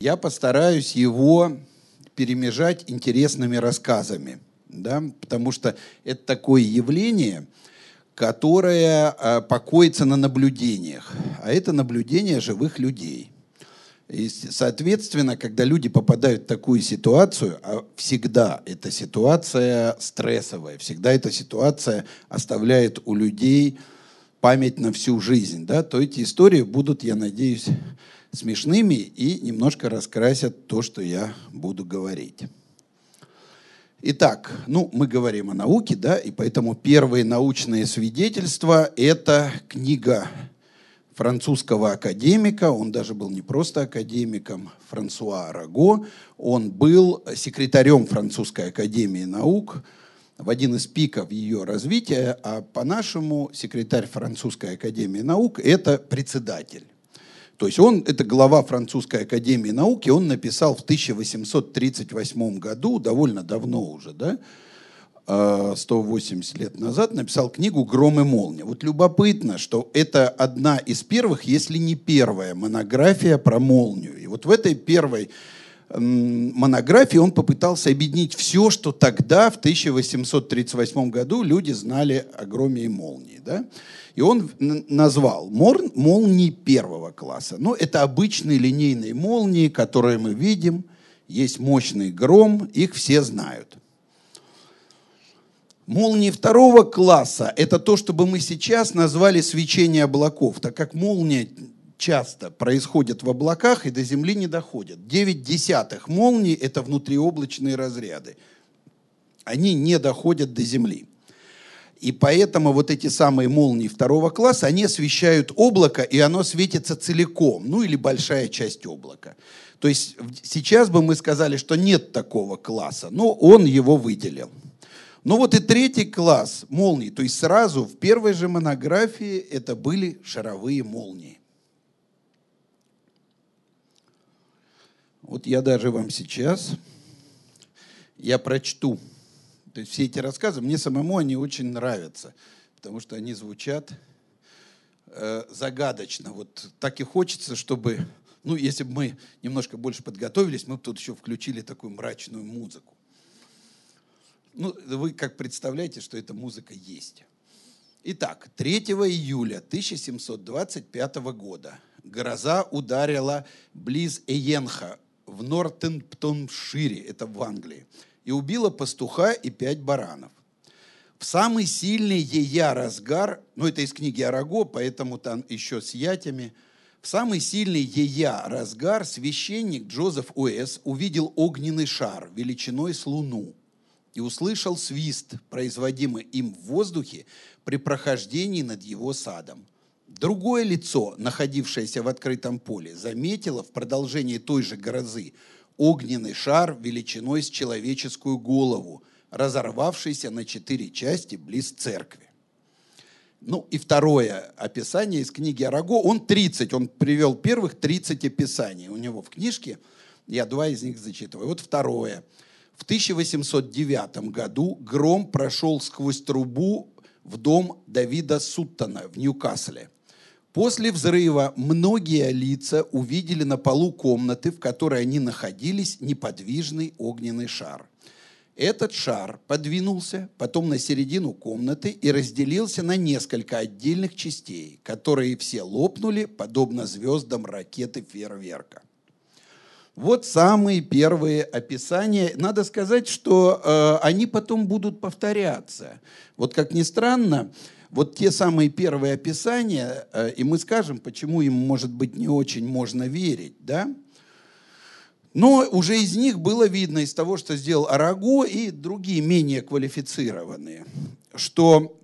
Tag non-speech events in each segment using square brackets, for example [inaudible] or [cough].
Я постараюсь его перемежать интересными рассказами, да, потому что это такое явление, которое э, покоится на наблюдениях, а это наблюдение живых людей. И, соответственно, когда люди попадают в такую ситуацию, а всегда эта ситуация стрессовая, всегда эта ситуация оставляет у людей память на всю жизнь, да, то эти истории будут, я надеюсь, смешными и немножко раскрасят то, что я буду говорить. Итак, ну, мы говорим о науке, да, и поэтому первые научные свидетельства – это книга французского академика, он даже был не просто академиком, Франсуа Раго, он был секретарем французской академии наук в один из пиков ее развития, а по-нашему секретарь французской академии наук – это председатель. То есть он, это глава французской академии науки, он написал в 1838 году, довольно давно уже, да, 180 а, лет назад, написал книгу «Гром и молния». Вот любопытно, что это одна из первых, если не первая монография про молнию. И вот в этой первой монографии он попытался объединить все, что тогда, в 1838 году, люди знали о громе и молнии. Да? И он назвал молнии первого класса. Но это обычные линейные молнии, которые мы видим. Есть мощный гром, их все знают. Молнии второго класса – это то, что бы мы сейчас назвали свечение облаков, так как молния часто происходит в облаках и до Земли не доходит. 9 десятых молний – это внутриоблачные разряды. Они не доходят до Земли. И поэтому вот эти самые молнии второго класса, они освещают облако, и оно светится целиком, ну или большая часть облака. То есть сейчас бы мы сказали, что нет такого класса, но он его выделил. Ну вот и третий класс молний, то есть сразу в первой же монографии это были шаровые молнии. Вот я даже вам сейчас, я прочту то есть все эти рассказы, мне самому они очень нравятся, потому что они звучат э, загадочно. Вот так и хочется, чтобы, ну, если бы мы немножко больше подготовились, мы бы тут еще включили такую мрачную музыку. Ну, вы как представляете, что эта музыка есть. Итак, 3 июля 1725 года гроза ударила близ Эйенха в Нортенптоншире, это в Англии и убила пастуха и пять баранов. В самый сильный ея разгар, ну это из книги Араго, поэтому там еще с ятями, в самый сильный ея разгар священник Джозеф Уэс увидел огненный шар величиной с луну и услышал свист, производимый им в воздухе при прохождении над его садом. Другое лицо, находившееся в открытом поле, заметило в продолжении той же грозы огненный шар величиной с человеческую голову, разорвавшийся на четыре части близ церкви. Ну и второе описание из книги Араго, он 30, он привел первых 30 описаний у него в книжке, я два из них зачитываю. Вот второе. В 1809 году гром прошел сквозь трубу в дом Давида Суттона в Ньюкасле – После взрыва многие лица увидели на полу комнаты, в которой они находились, неподвижный огненный шар. Этот шар подвинулся потом на середину комнаты и разделился на несколько отдельных частей, которые все лопнули, подобно звездам ракеты фейерверка. Вот самые первые описания. Надо сказать, что э, они потом будут повторяться. Вот как ни странно, вот те самые первые описания, э, и мы скажем, почему им, может быть, не очень можно верить, да? Но уже из них было видно, из того, что сделал Араго и другие менее квалифицированные, что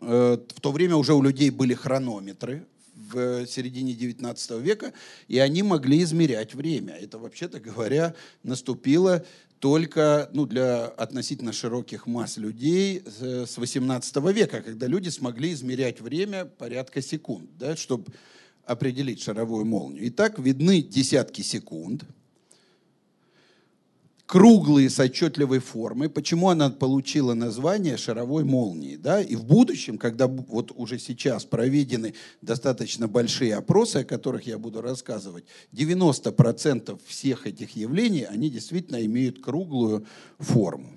э, в то время уже у людей были хронометры в середине XIX века, и они могли измерять время. Это, вообще-то говоря, наступило только ну, для относительно широких масс людей с 18 века, когда люди смогли измерять время порядка секунд, да, чтобы определить шаровую молнию. Итак, видны десятки секунд. Круглые с отчетливой формой. Почему она получила название шаровой молнии? Да? И в будущем, когда вот уже сейчас проведены достаточно большие опросы, о которых я буду рассказывать, 90% всех этих явлений, они действительно имеют круглую форму.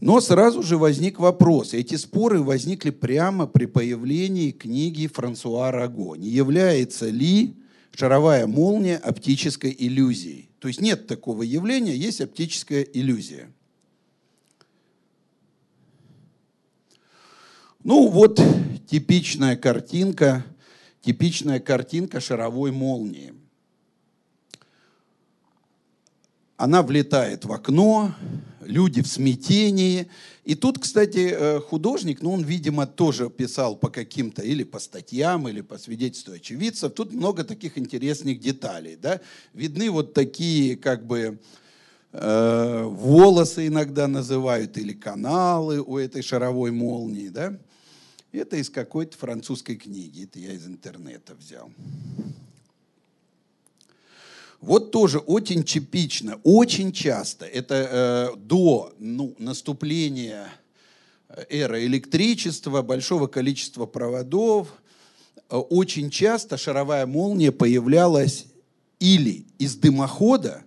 Но сразу же возник вопрос. Эти споры возникли прямо при появлении книги Франсуа Раго. Не является ли шаровая молния оптической иллюзией? То есть нет такого явления, есть оптическая иллюзия. Ну вот типичная картинка, типичная картинка шаровой молнии. Она влетает в окно, люди в смятении. И тут, кстати, э, художник, ну, он, видимо, тоже писал по каким-то, или по статьям, или по свидетельству очевидцев. Тут много таких интересных деталей, да. Видны вот такие, как бы, э, волосы иногда называют, или каналы у этой шаровой молнии, да. Это из какой-то французской книги, это я из интернета взял. Вот тоже очень типично, очень часто, это э, до ну, наступления эры электричества, большого количества проводов, э, очень часто шаровая молния появлялась или из дымохода,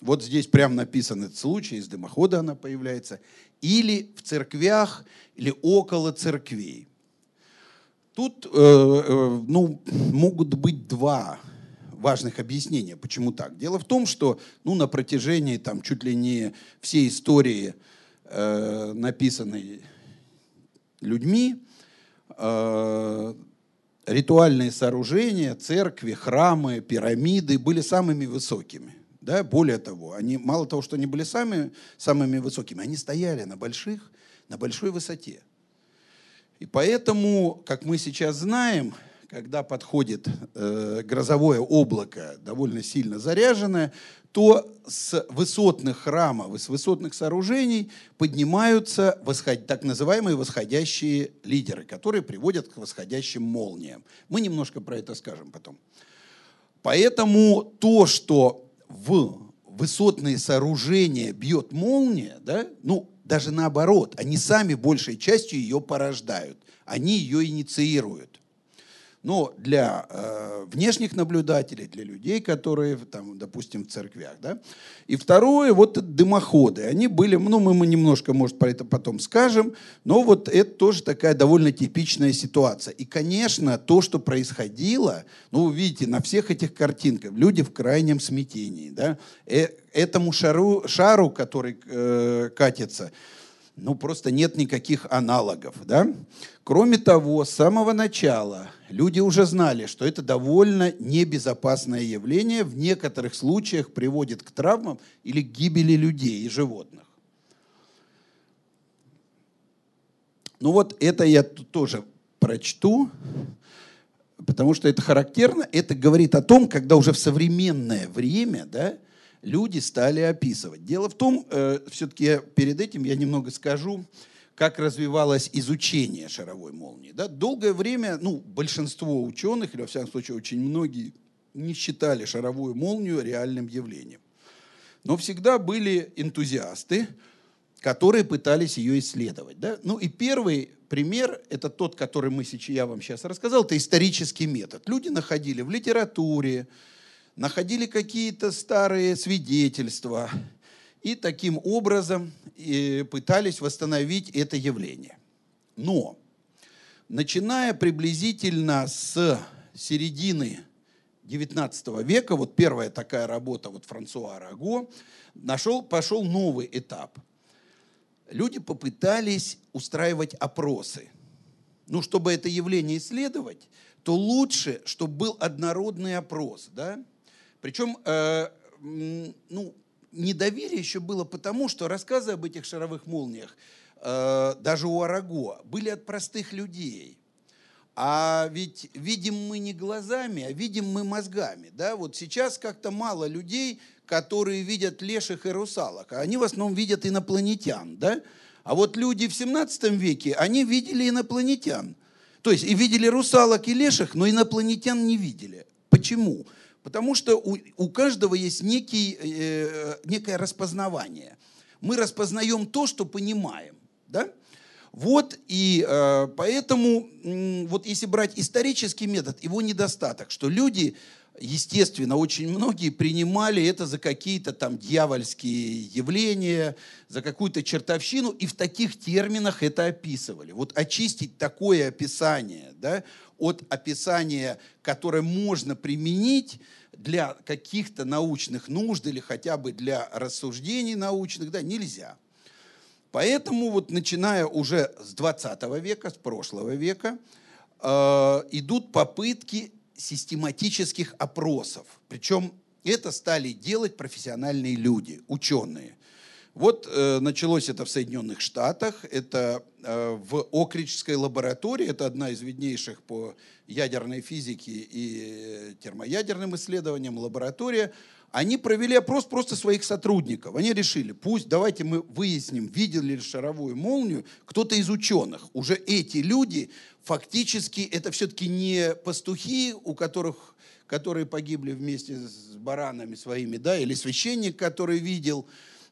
вот здесь прям написан этот случай, из дымохода она появляется, или в церквях, или около церквей. Тут э, э, ну, могут быть два важных объяснения, почему так. Дело в том, что ну, на протяжении там, чуть ли не всей истории, э, написанной людьми, э, ритуальные сооружения, церкви, храмы, пирамиды были самыми высокими. Да? Более того, они, мало того, что они были самыми, самыми высокими, они стояли на, больших, на большой высоте. И поэтому, как мы сейчас знаем, когда подходит э, грозовое облако, довольно сильно заряженное, то с высотных храмов с высотных сооружений поднимаются восход... так называемые восходящие лидеры, которые приводят к восходящим молниям. Мы немножко про это скажем потом. Поэтому то, что в высотные сооружения бьет молния, да, ну, даже наоборот, они сами большей частью ее порождают, они ее инициируют. Но для э, внешних наблюдателей, для людей, которые, там, допустим, в церквях. Да? И второе, вот дымоходы. Они были, ну, мы, немножко, может, про это потом скажем, но вот это тоже такая довольно типичная ситуация. И, конечно, то, что происходило, ну, вы видите, на всех этих картинках люди в крайнем смятении. Да? Э, этому шару, шару который э, катится, ну, просто нет никаких аналогов. Да? Кроме того, с самого начала люди уже знали, что это довольно небезопасное явление, в некоторых случаях приводит к травмам или к гибели людей и животных. Ну вот это я тут тоже прочту, потому что это характерно. Это говорит о том, когда уже в современное время, да, люди стали описывать. Дело в том, э, все-таки перед этим я немного скажу, как развивалось изучение шаровой молнии. Да? Долгое время, ну, большинство ученых, или во всяком случае очень многие, не считали шаровую молнию реальным явлением. Но всегда были энтузиасты, которые пытались ее исследовать. Да? Ну и первый пример, это тот, который мы сейчас, я вам сейчас рассказал, это исторический метод. Люди находили в литературе, находили какие-то старые свидетельства и таким образом пытались восстановить это явление. Но, начиная приблизительно с середины XIX века, вот первая такая работа вот Франсуа Раго, нашел, пошел новый этап. Люди попытались устраивать опросы. Ну, чтобы это явление исследовать, то лучше, чтобы был однородный опрос, да, причем, э, ну, недоверие еще было потому, что рассказы об этих шаровых молниях, э, даже у Араго, были от простых людей. А ведь видим мы не глазами, а видим мы мозгами. Да? Вот сейчас как-то мало людей, которые видят леших и русалок, а они в основном видят инопланетян. Да? А вот люди в 17 веке, они видели инопланетян. То есть и видели русалок и леших, но инопланетян не видели. Почему? Потому что у, у каждого есть некий, э, некое распознавание. Мы распознаем то, что понимаем. Да? Вот и э, поэтому, э, вот если брать исторический метод, его недостаток, что люди естественно, очень многие принимали это за какие-то там дьявольские явления, за какую-то чертовщину, и в таких терминах это описывали. Вот очистить такое описание да, от описания, которое можно применить для каких-то научных нужд или хотя бы для рассуждений научных, да, нельзя. Поэтому вот начиная уже с 20 века, с прошлого века, э, идут попытки систематических опросов. Причем это стали делать профессиональные люди, ученые. Вот э, началось это в Соединенных Штатах, это э, в Окриджской лаборатории, это одна из виднейших по ядерной физике и термоядерным исследованиям лаборатория. Они провели опрос просто своих сотрудников. Они решили, пусть давайте мы выясним, видели ли шаровую молнию кто-то из ученых. Уже эти люди фактически это все-таки не пастухи, у которых, которые погибли вместе с баранами своими, да, или священник, который видел,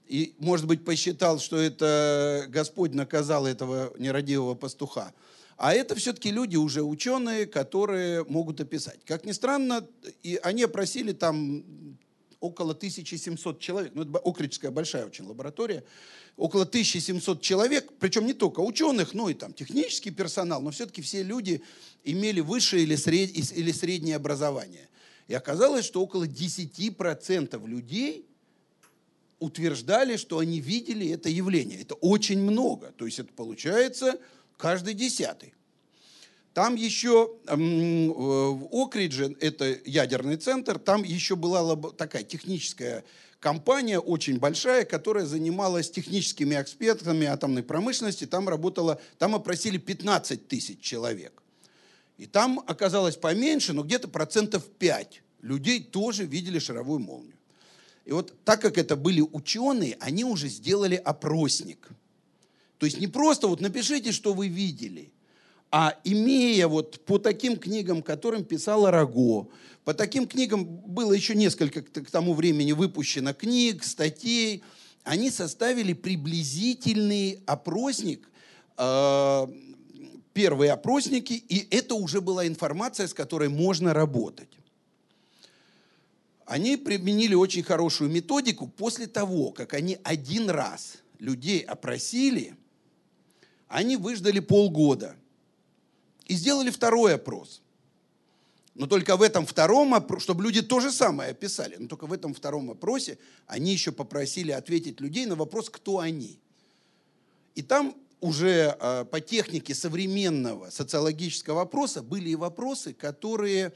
и, может быть, посчитал, что это Господь наказал этого нерадивого пастуха. А это все-таки люди уже ученые, которые могут описать. Как ни странно, и они опросили там около 1700 человек. Ну, это Окричская большая очень лаборатория около 1700 человек, причем не только ученых, но и там технический персонал, но все-таки все люди имели высшее или, сред... или среднее образование. И оказалось, что около 10% людей утверждали, что они видели это явление. Это очень много. То есть это получается каждый десятый. Там еще в Окридже, это ядерный центр, там еще была такая техническая компания очень большая, которая занималась техническими экспертами атомной промышленности. Там работала, там опросили 15 тысяч человек. И там оказалось поменьше, но где-то процентов 5 людей тоже видели шаровую молнию. И вот так как это были ученые, они уже сделали опросник. То есть не просто вот напишите, что вы видели, а имея вот по таким книгам, которым писал Раго, по таким книгам было еще несколько к тому времени выпущено книг, статей. Они составили приблизительный опросник, э, первые опросники, и это уже была информация, с которой можно работать. Они применили очень хорошую методику после того, как они один раз людей опросили, они выждали полгода и сделали второй опрос. Но только в этом втором опросе, чтобы люди то же самое описали, но только в этом втором опросе они еще попросили ответить людей на вопрос, кто они. И там уже э, по технике современного социологического вопроса были и вопросы, которые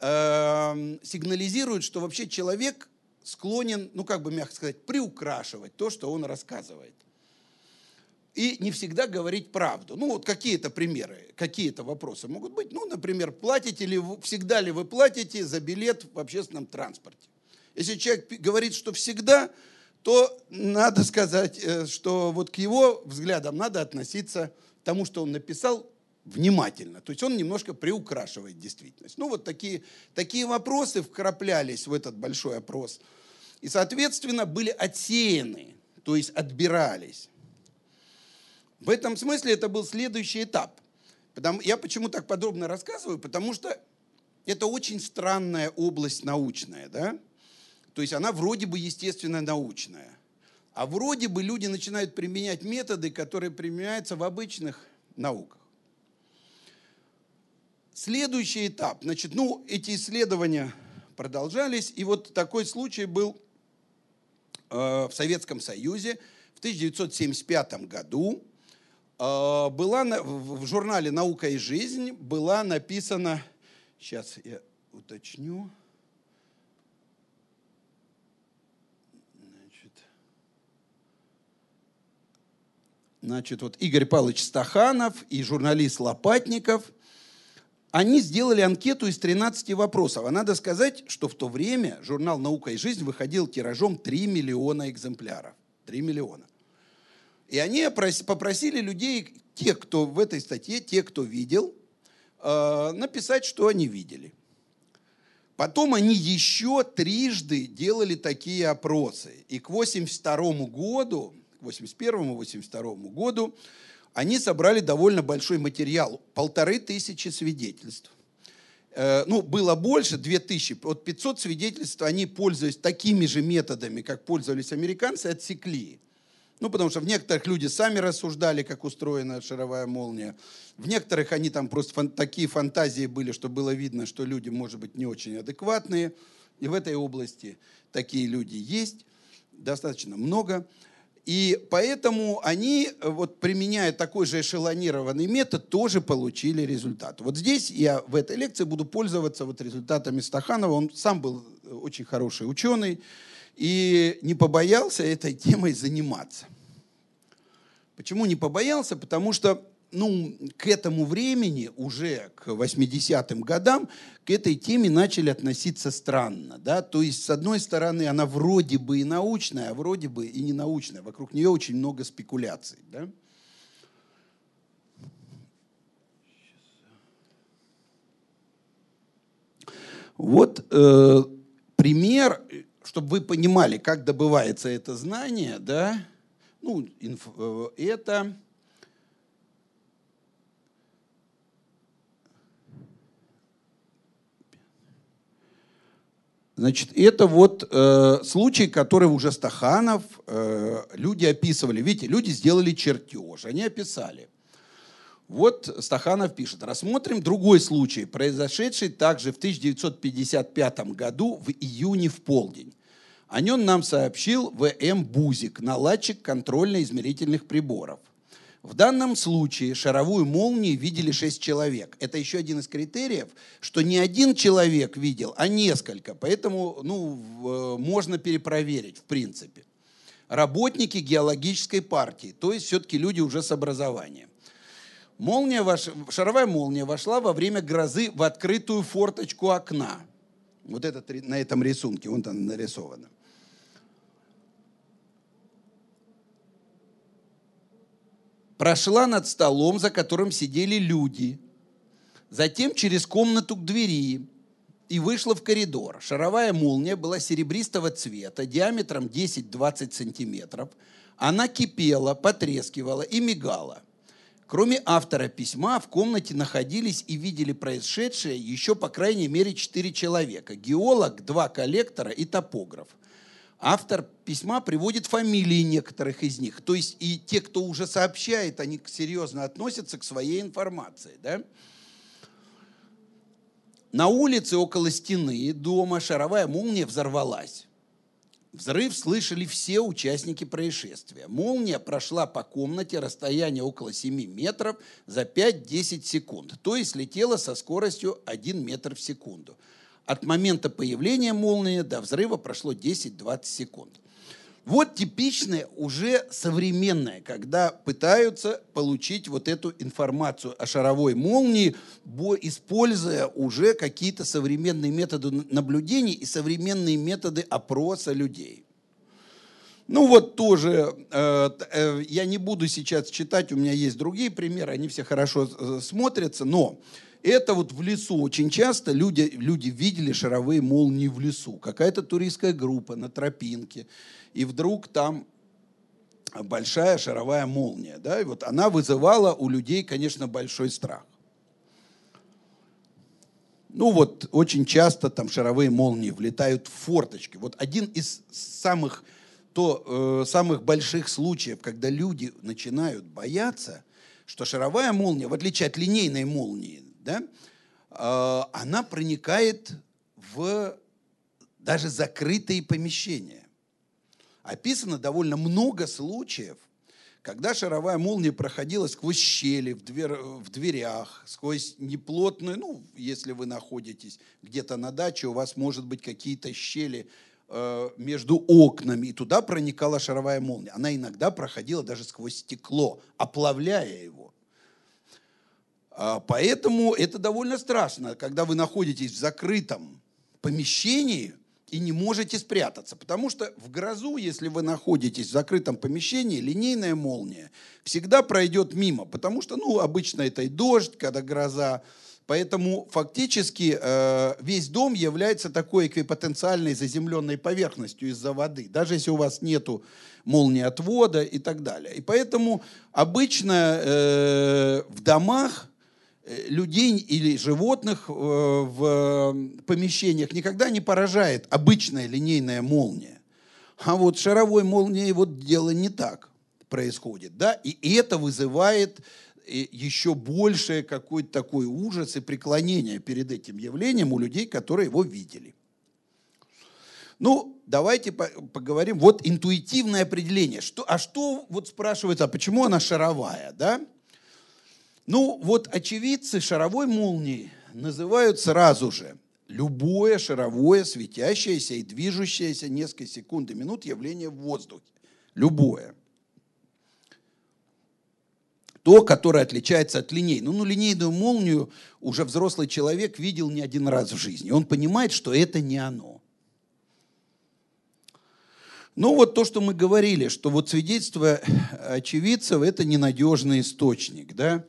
э, сигнализируют, что вообще человек склонен, ну как бы мягко сказать, приукрашивать то, что он рассказывает и не всегда говорить правду. Ну, вот какие-то примеры, какие-то вопросы могут быть. Ну, например, платите ли вы, всегда ли вы платите за билет в общественном транспорте? Если человек говорит, что всегда, то надо сказать, э, что вот к его взглядам надо относиться к тому, что он написал, внимательно. То есть он немножко приукрашивает действительность. Ну, вот такие, такие вопросы вкраплялись в этот большой опрос. И, соответственно, были отсеяны, то есть отбирались. В этом смысле это был следующий этап. Потому, я почему так подробно рассказываю? Потому что это очень странная область научная. Да? То есть она вроде бы естественно научная. А вроде бы люди начинают применять методы, которые применяются в обычных науках. Следующий этап. Значит, ну, эти исследования продолжались. И вот такой случай был э, в Советском Союзе в 1975 году. А, была в журнале «Наука и жизнь» была написана, сейчас я уточню, значит вот Игорь Павлович Стаханов и журналист Лопатников, они сделали анкету из 13 вопросов. А надо сказать, что в то время журнал «Наука и жизнь» выходил тиражом 3 миллиона экземпляров. 3 миллиона. И они попросили людей, тех, кто в этой статье, те, кто видел, э, написать, что они видели. Потом они еще трижды делали такие опросы. И к 82 году, к 81-82 году они собрали довольно большой материал, полторы тысячи свидетельств. Э, ну, было больше, две тысячи. Вот 500 свидетельств они, пользуясь такими же методами, как пользовались американцы, отсекли. Ну, потому что в некоторых люди сами рассуждали, как устроена шаровая молния. В некоторых они там просто фан- такие фантазии были, что было видно, что люди, может быть, не очень адекватные. И в этой области такие люди есть, достаточно много. И поэтому они, вот, применяя такой же эшелонированный метод, тоже получили результат. Вот здесь я в этой лекции буду пользоваться вот результатами Стаханова. Он сам был очень хороший ученый и не побоялся этой темой заниматься. Почему не побоялся? Потому что ну, к этому времени, уже к 80-м годам, к этой теме начали относиться странно. Да? То есть, с одной стороны, она вроде бы и научная, а вроде бы и не научная. Вокруг нее очень много спекуляций. Да? Вот э, пример, чтобы вы понимали, как добывается это знание, да, ну, инф, э, это Значит, это вот э, случай, который уже Стаханов э, люди описывали. Видите, люди сделали чертеж, они описали. Вот Стаханов пишет, рассмотрим другой случай, произошедший также в 1955 году в июне в полдень. О нем нам сообщил В.М. Бузик, наладчик контрольно-измерительных приборов. В данном случае шаровую молнию видели шесть человек. Это еще один из критериев, что не один человек видел, а несколько. Поэтому ну, э, можно перепроверить, в принципе. Работники геологической партии, то есть все-таки люди уже с образованием. Молния, шаровая молния вошла во время грозы в открытую форточку окна. Вот это на этом рисунке, вон там нарисовано. Прошла над столом, за которым сидели люди, затем через комнату к двери и вышла в коридор. Шаровая молния была серебристого цвета, диаметром 10-20 сантиметров. Она кипела, потрескивала и мигала. Кроме автора письма, в комнате находились и видели происшедшее еще по крайней мере четыре человека. Геолог, два коллектора и топограф – автор письма приводит фамилии некоторых из них. То есть и те, кто уже сообщает, они серьезно относятся к своей информации. Да? На улице около стены дома шаровая молния взорвалась. Взрыв слышали все участники происшествия. Молния прошла по комнате расстояние около 7 метров за 5-10 секунд, то есть летела со скоростью 1 метр в секунду. От момента появления молнии до взрыва прошло 10-20 секунд. Вот типичное, уже современное, когда пытаются получить вот эту информацию о шаровой молнии, используя уже какие-то современные методы наблюдений и современные методы опроса людей. Ну вот тоже, э, э, я не буду сейчас читать, у меня есть другие примеры, они все хорошо э, смотрятся, но это вот в лесу очень часто люди, люди видели шаровые молнии в лесу. Какая-то туристская группа на тропинке. И вдруг там большая шаровая молния. Да? И вот она вызывала у людей, конечно, большой страх. Ну вот очень часто там шаровые молнии влетают в форточки. Вот один из самых, то, э, самых больших случаев, когда люди начинают бояться, что шаровая молния, в отличие от линейной молнии, да, а, она проникает в даже закрытые помещения. Описано довольно много случаев, когда шаровая молния проходила сквозь щели в, двер, в дверях, сквозь неплотную, ну, если вы находитесь где-то на даче, у вас может быть какие-то щели э, между окнами, и туда проникала шаровая молния. Она иногда проходила даже сквозь стекло, оплавляя его. А, поэтому это довольно страшно, когда вы находитесь в закрытом помещении и не можете спрятаться. Потому что в грозу, если вы находитесь в закрытом помещении, линейная молния всегда пройдет мимо. Потому что, ну, обычно это и дождь, когда гроза, Поэтому фактически э, весь дом является такой эквипотенциальной заземленной поверхностью из-за воды, даже если у вас нету молнии отвода и так далее. И поэтому обычно э, в домах людей или животных в помещениях никогда не поражает обычная линейная молния. А вот шаровой молнией вот дело не так происходит. Да? И это вызывает еще большее какой-то такой ужас и преклонение перед этим явлением у людей, которые его видели. Ну, давайте поговорим. Вот интуитивное определение. Что, а что вот спрашивается, а почему она шаровая, да? Ну, вот очевидцы шаровой молнии называют сразу же любое шаровое, светящееся и движущееся несколько секунд и минут явление в воздухе. Любое то, которое отличается от линейной. Ну, ну, линейную молнию уже взрослый человек видел не один раз в жизни. Он понимает, что это не оно. Ну, вот то, что мы говорили, что вот свидетельство очевидцев – это ненадежный источник, да.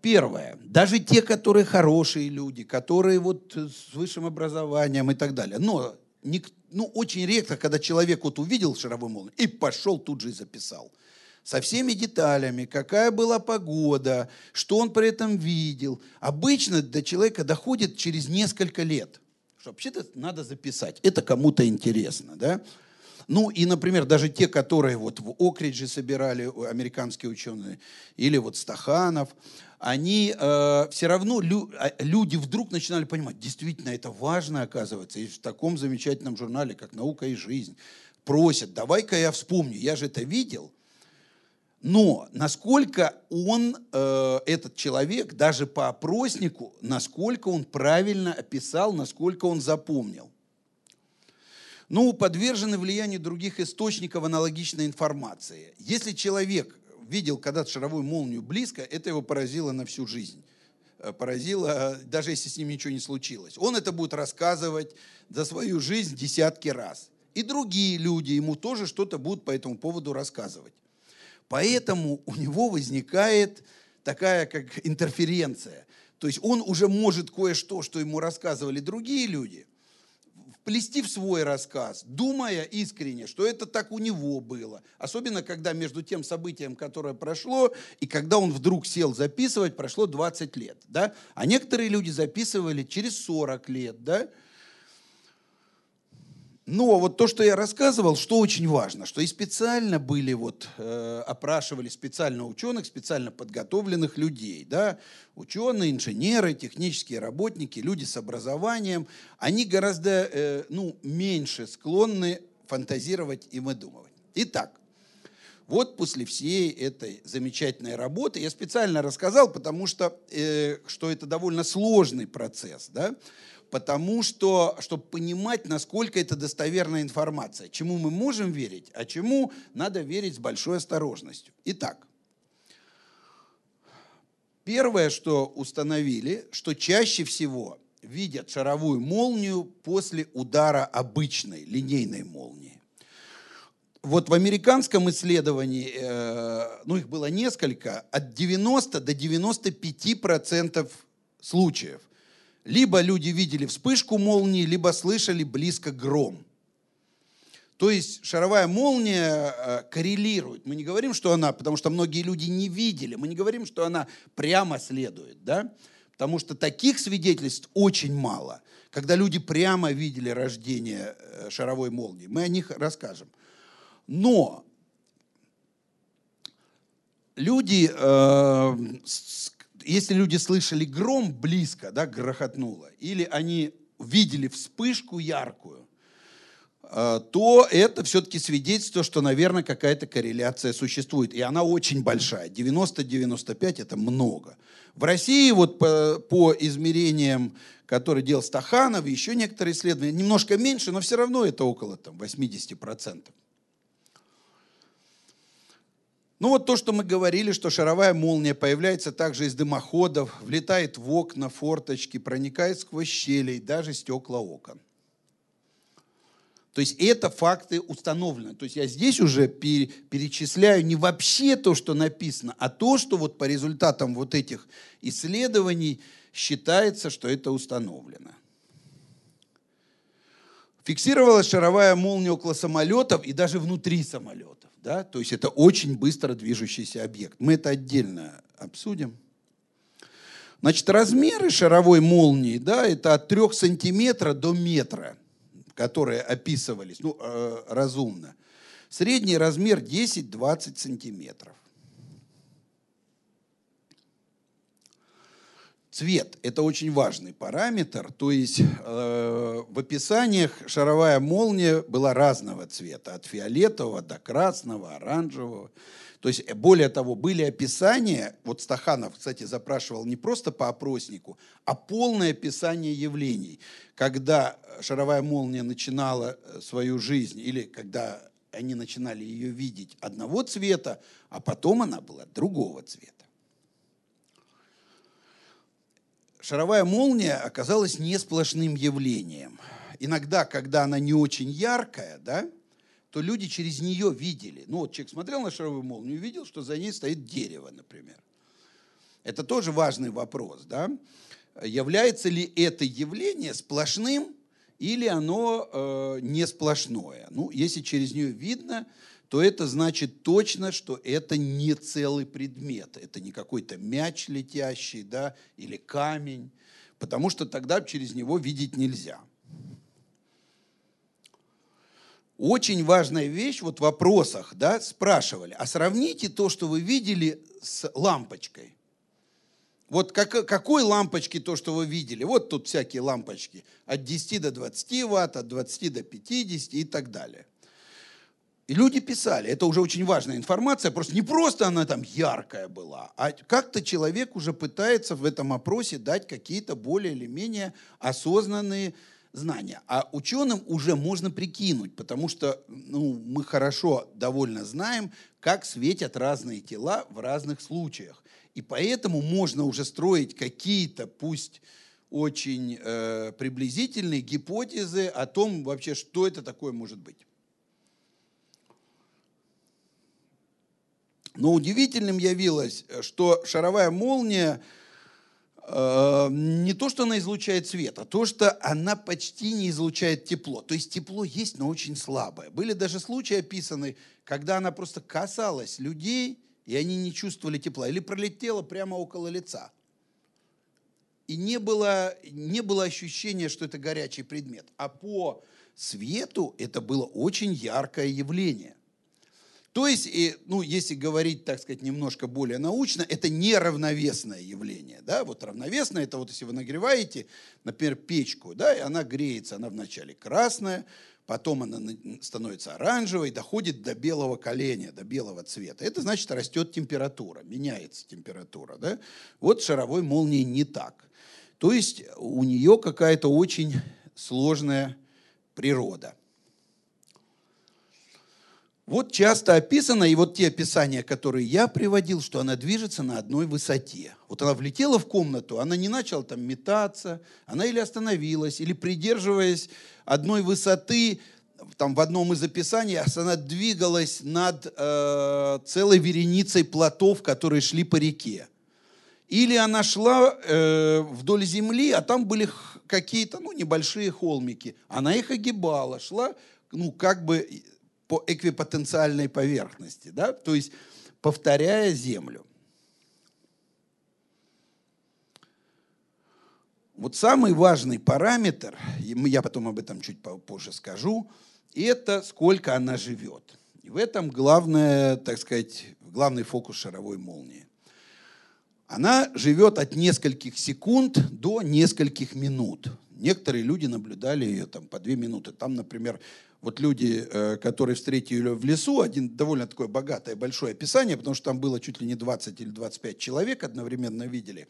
Первое, даже те, которые хорошие люди, которые вот с высшим образованием и так далее, но не, ну, очень редко, когда человек вот увидел шаровую молнию и пошел тут же и записал – со всеми деталями, какая была погода, что он при этом видел. Обычно до человека доходит через несколько лет. Что вообще-то надо записать. Это кому-то интересно, да? Ну и, например, даже те, которые вот в Окридже собирали американские ученые, или вот Стаханов, они э, все равно, лю, а, люди вдруг начинали понимать, действительно это важно, оказывается, и в таком замечательном журнале, как «Наука и жизнь», просят, давай-ка я вспомню, я же это видел – но насколько он, э, этот человек, даже по опроснику, насколько он правильно описал, насколько он запомнил. Ну, подвержены влиянию других источников аналогичной информации. Если человек видел когда-то шаровую молнию близко, это его поразило на всю жизнь. Э, поразило, даже если с ним ничего не случилось. Он это будет рассказывать за свою жизнь десятки раз. И другие люди ему тоже что-то будут по этому поводу рассказывать. Поэтому у него возникает такая как интерференция. То есть он уже может кое-что, что ему рассказывали другие люди, вплести в свой рассказ, думая искренне, что это так у него было. Особенно, когда между тем событием, которое прошло, и когда он вдруг сел записывать, прошло 20 лет. Да? А некоторые люди записывали через 40 лет. Да? Но вот то, что я рассказывал, что очень важно, что и специально были вот, э, опрашивали специально ученых, специально подготовленных людей, да, ученые, инженеры, технические работники, люди с образованием, они гораздо, э, ну, меньше склонны фантазировать и выдумывать. Итак, вот после всей этой замечательной работы я специально рассказал, потому что, э, что это довольно сложный процесс, да, потому что, чтобы понимать, насколько это достоверная информация, чему мы можем верить, а чему надо верить с большой осторожностью. Итак, первое, что установили, что чаще всего видят шаровую молнию после удара обычной линейной молнии. Вот в американском исследовании, э, ну их было несколько, от 90 до 95 процентов случаев либо люди видели вспышку молнии, либо слышали близко гром. То есть шаровая молния э, коррелирует. Мы не говорим, что она, потому что многие люди не видели, мы не говорим, что она прямо следует, да? Потому что таких свидетельств очень мало. Когда люди прямо видели рождение э, шаровой молнии, мы о них расскажем. Но люди э, если люди слышали гром близко, да, грохотнуло, или они видели вспышку яркую, э, то это все-таки свидетельство, что, наверное, какая-то корреляция существует. И она очень большая. 90-95 это много. В России вот по, по измерениям, которые делал Стаханов, еще некоторые исследования, немножко меньше, но все равно это около там, 80%. Ну вот то, что мы говорили, что шаровая молния появляется также из дымоходов, влетает в окна, форточки, проникает сквозь щели и даже стекла окон. То есть это факты установлены. То есть я здесь уже перечисляю не вообще то, что написано, а то, что вот по результатам вот этих исследований считается, что это установлено. Фиксировалась шаровая молния около самолетов и даже внутри самолетов. Да? То есть это очень быстро движущийся объект. Мы это отдельно обсудим. Значит, размеры шаровой молнии, да, это от 3 сантиметра до метра, которые описывались, ну, э, разумно. Средний размер 10-20 сантиметров. Цвет – это очень важный параметр, то есть э, в описаниях шаровая молния была разного цвета, от фиолетового до красного, оранжевого. То есть, э, более того, были описания, вот Стаханов, кстати, запрашивал не просто по опроснику, а полное описание явлений, когда шаровая молния начинала э, свою жизнь или когда они начинали ее видеть одного цвета, а потом она была другого цвета. Шаровая молния оказалась не сплошным явлением. Иногда, когда она не очень яркая, да, то люди через нее видели. Ну вот человек смотрел на шаровую молнию и видел, что за ней стоит дерево, например. Это тоже важный вопрос. Да? Является ли это явление сплошным или оно э, не сплошное? Ну, если через нее видно, то это значит точно, что это не целый предмет. Это не какой-то мяч летящий да, или камень, потому что тогда через него видеть нельзя. Очень важная вещь, вот в вопросах да, спрашивали, а сравните то, что вы видели с лампочкой. Вот как, какой лампочки то, что вы видели? Вот тут всякие лампочки. От 10 до 20 ватт, от 20 до 50 и так далее. И люди писали, это уже очень важная информация, просто не просто она там яркая была, а как-то человек уже пытается в этом опросе дать какие-то более или менее осознанные знания. А ученым уже можно прикинуть, потому что ну, мы хорошо довольно знаем, как светят разные тела в разных случаях. И поэтому можно уже строить какие-то, пусть очень э, приблизительные гипотезы о том вообще, что это такое может быть. Но удивительным явилось, что шаровая молния э, не то, что она излучает свет, а то, что она почти не излучает тепло. То есть тепло есть, но очень слабое. Были даже случаи описаны, когда она просто касалась людей, и они не чувствовали тепла, или пролетела прямо около лица. И не было, не было ощущения, что это горячий предмет. А по свету это было очень яркое явление. То есть, ну, если говорить, так сказать, немножко более научно, это неравновесное явление. Да? Вот равновесное, это вот если вы нагреваете, например, печку, да, и она греется, она вначале красная, потом она становится оранжевой, доходит до белого коленя, до белого цвета. Это значит, растет температура, меняется температура. Да? Вот шаровой молнии не так. То есть у нее какая-то очень сложная природа. Вот часто описано, и вот те описания, которые я приводил, что она движется на одной высоте. Вот она влетела в комнату, она не начала там метаться, она или остановилась, или придерживаясь одной высоты, там в одном из описаний она двигалась над э, целой вереницей плотов, которые шли по реке. Или она шла э, вдоль земли, а там были какие-то ну, небольшие холмики. Она их огибала, шла ну, как бы по эквипотенциальной поверхности, да? то есть повторяя Землю. Вот самый важный параметр, я потом об этом чуть позже скажу, это сколько она живет. И в этом главное, так сказать, главный фокус шаровой молнии. Она живет от нескольких секунд до нескольких минут. Некоторые люди наблюдали ее там по две минуты. Там, например, вот люди, э, которые встретили в лесу, один довольно такое богатое, большое описание, потому что там было чуть ли не 20 или 25 человек одновременно видели.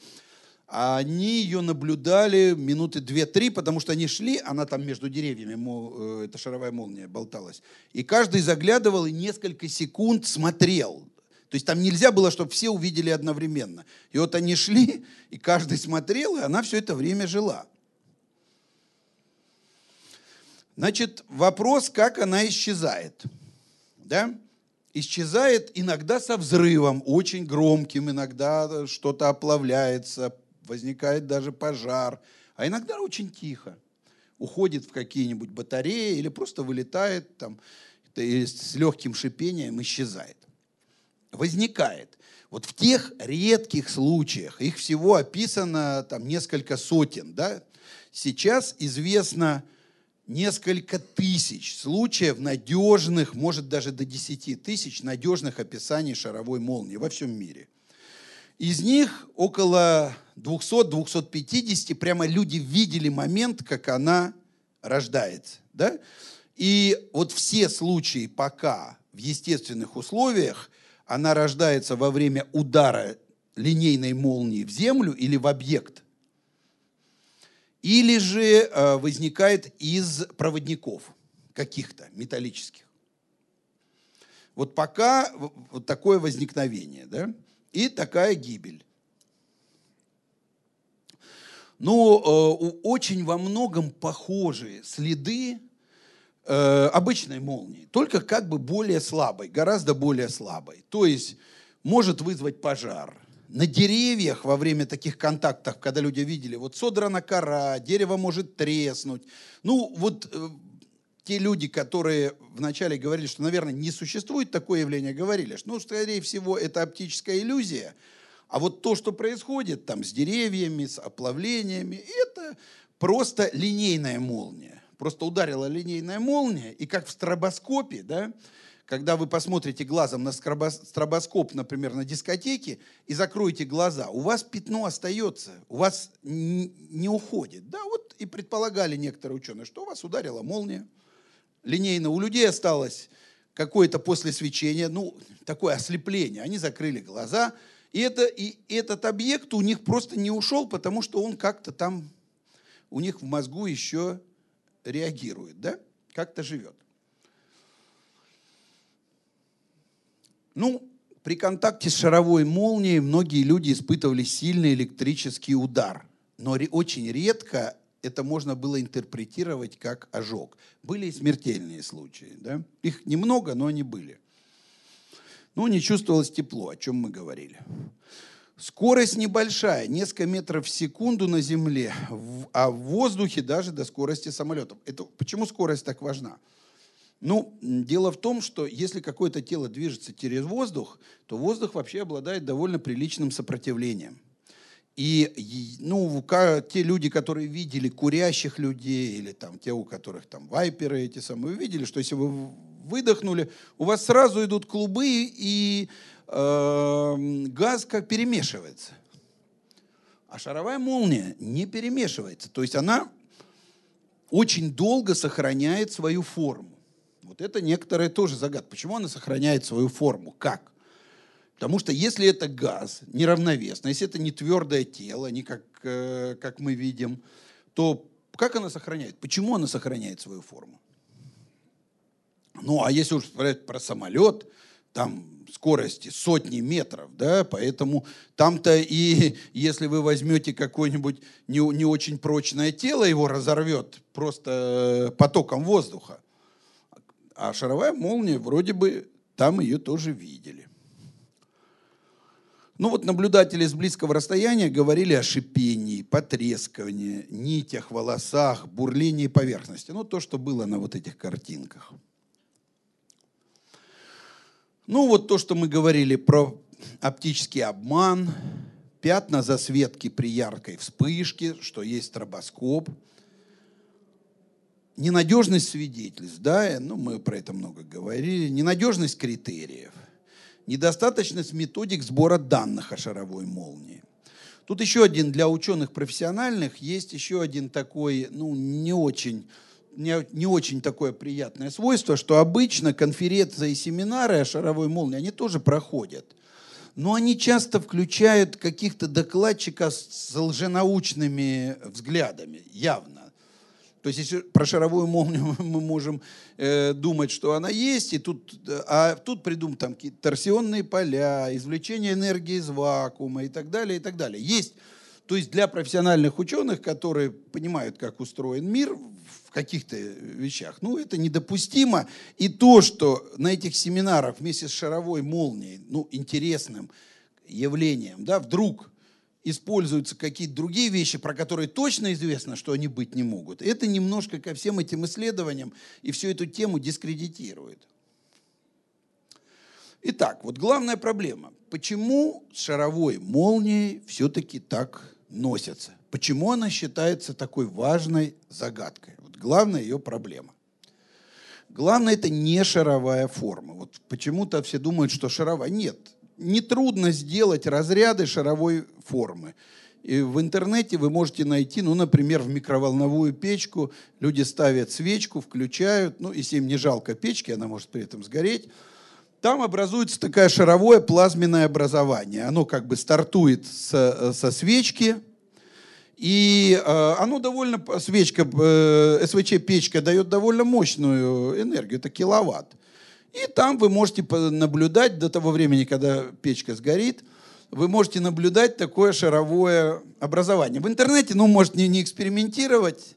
Они ее наблюдали минуты 2-3, потому что они шли, она там между деревьями, э, эта шаровая молния болталась. И каждый заглядывал и несколько секунд смотрел. То есть там нельзя было, чтобы все увидели одновременно. И вот они шли, [laughs] и каждый смотрел, и она все это время жила. Значит, вопрос, как она исчезает. Да? Исчезает иногда со взрывом, очень громким, иногда что-то оплавляется, возникает даже пожар, а иногда очень тихо. Уходит в какие-нибудь батареи или просто вылетает там, с легким шипением исчезает. Возникает. Вот в тех редких случаях, их всего описано там несколько сотен, да, сейчас известно несколько тысяч случаев надежных, может даже до 10 тысяч надежных описаний шаровой молнии во всем мире. Из них около 200-250 прямо люди видели момент, как она рождается. Да? И вот все случаи пока в естественных условиях она рождается во время удара линейной молнии в землю или в объект, или же э, возникает из проводников каких-то металлических. Вот пока вот такое возникновение, да, и такая гибель. Но э, очень во многом похожие следы э, обычной молнии, только как бы более слабой, гораздо более слабой. То есть может вызвать пожар. На деревьях во время таких контактов, когда люди видели, вот содрана кора, дерево может треснуть. Ну, вот э, те люди, которые вначале говорили, что, наверное, не существует такое явление, говорили, что, ну, скорее всего, это оптическая иллюзия, а вот то, что происходит там с деревьями, с оплавлениями, это просто линейная молния просто ударила линейная молния, и как в стробоскопе, да, когда вы посмотрите глазом на стробоскоп, например, на дискотеке, и закроете глаза, у вас пятно остается, у вас не уходит. Да, вот и предполагали некоторые ученые, что у вас ударила молния. Линейно у людей осталось какое-то после свечения, ну, такое ослепление. Они закрыли глаза, и, это, и этот объект у них просто не ушел, потому что он как-то там у них в мозгу еще реагирует, да? Как-то живет. Ну, при контакте с шаровой молнией многие люди испытывали сильный электрический удар. Но очень редко это можно было интерпретировать как ожог. Были и смертельные случаи. Да? Их немного, но они были. Ну, не чувствовалось тепло, о чем мы говорили. Скорость небольшая, несколько метров в секунду на Земле, а в воздухе даже до скорости самолетов. Это, почему скорость так важна? Ну, дело в том, что если какое-то тело движется через воздух, то воздух вообще обладает довольно приличным сопротивлением. И ну, те люди, которые видели курящих людей, или там те, у которых там вайперы эти самые, видели, что если вы выдохнули, у вас сразу идут клубы, и э, газ как перемешивается. А шаровая молния не перемешивается. То есть она очень долго сохраняет свою форму. Вот это некоторая тоже загадка. Почему она сохраняет свою форму? Как? Потому что если это газ неравновесно, если это не твердое тело, не как, э, как мы видим, то как она сохраняет? Почему она сохраняет свою форму? Ну, а если уж про, про самолет, там скорости сотни метров, да, поэтому там-то и если вы возьмете какое-нибудь не, не очень прочное тело, его разорвет просто э, потоком воздуха. А шаровая молния, вроде бы, там ее тоже видели. Ну вот наблюдатели с близкого расстояния говорили о шипении, потрескивании, нитях, волосах, бурлении поверхности. Ну то, что было на вот этих картинках. Ну, вот то, что мы говорили про оптический обман, пятна засветки при яркой вспышке, что есть стробоскоп, ненадежность свидетельств, да, ну, мы про это много говорили, ненадежность критериев, недостаточность методик сбора данных о шаровой молнии. Тут еще один для ученых профессиональных есть еще один такой, ну, не очень не, не очень такое приятное свойство, что обычно конференции и семинары о шаровой молнии, они тоже проходят. Но они часто включают каких-то докладчиков с лженаучными взглядами, явно. То есть, если про шаровую молнию [laughs] мы можем э, думать, что она есть, и тут, а тут придумать там какие-то торсионные поля, извлечение энергии из вакуума и так далее, и так далее. Есть То есть для профессиональных ученых, которые понимают, как устроен мир в каких-то вещах, ну, это недопустимо. И то, что на этих семинарах вместе с шаровой молнией, ну, интересным явлением, да, вдруг используются какие-то другие вещи, про которые точно известно, что они быть не могут, это немножко ко всем этим исследованиям и всю эту тему дискредитирует. Итак, вот главная проблема. Почему с шаровой молнией все-таки так носятся. Почему она считается такой важной загадкой? Вот главная ее проблема. Главное, это не шаровая форма. Вот почему-то все думают, что шаровая. Нет, нетрудно сделать разряды шаровой формы. И в интернете вы можете найти, ну, например, в микроволновую печку люди ставят свечку, включают, ну, если им не жалко печки, она может при этом сгореть, там образуется такое шаровое плазменное образование. Оно как бы стартует со, со свечки, и э, оно довольно, свечка, э, СВЧ-печка дает довольно мощную энергию, это киловатт. И там вы можете наблюдать до того времени, когда печка сгорит, вы можете наблюдать такое шаровое образование. В интернете, ну, может, не, не экспериментировать,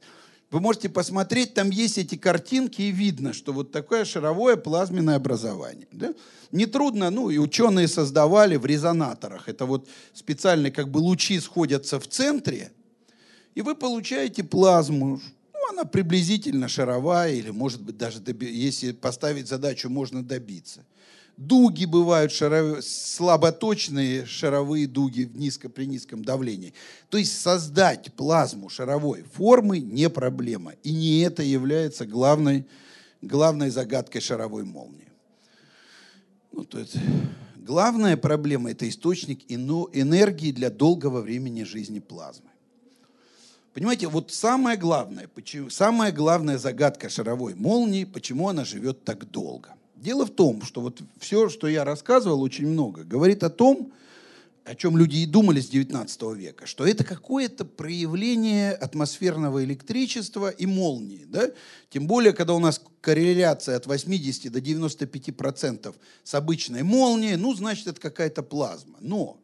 вы можете посмотреть, там есть эти картинки, и видно, что вот такое шаровое плазменное образование. Да? Нетрудно, ну и ученые создавали в резонаторах. Это вот специальные как бы лучи сходятся в центре, и вы получаете плазму. Она приблизительно шаровая, или, может быть, даже, если поставить задачу, можно добиться. Дуги бывают шаров... слаботочные шаровые дуги в низко, при низком давлении. То есть создать плазму шаровой формы не проблема. И не это является главной, главной загадкой шаровой молнии. Ну, то есть, главная проблема – это источник энергии для долгого времени жизни плазмы. Понимаете, вот самое главное, почему, самая главная загадка шаровой молнии, почему она живет так долго. Дело в том, что вот все, что я рассказывал, очень много, говорит о том, о чем люди и думали с 19 века, что это какое-то проявление атмосферного электричества и молнии. Да? Тем более, когда у нас корреляция от 80 до 95 процентов с обычной молнией, ну, значит, это какая-то плазма. Но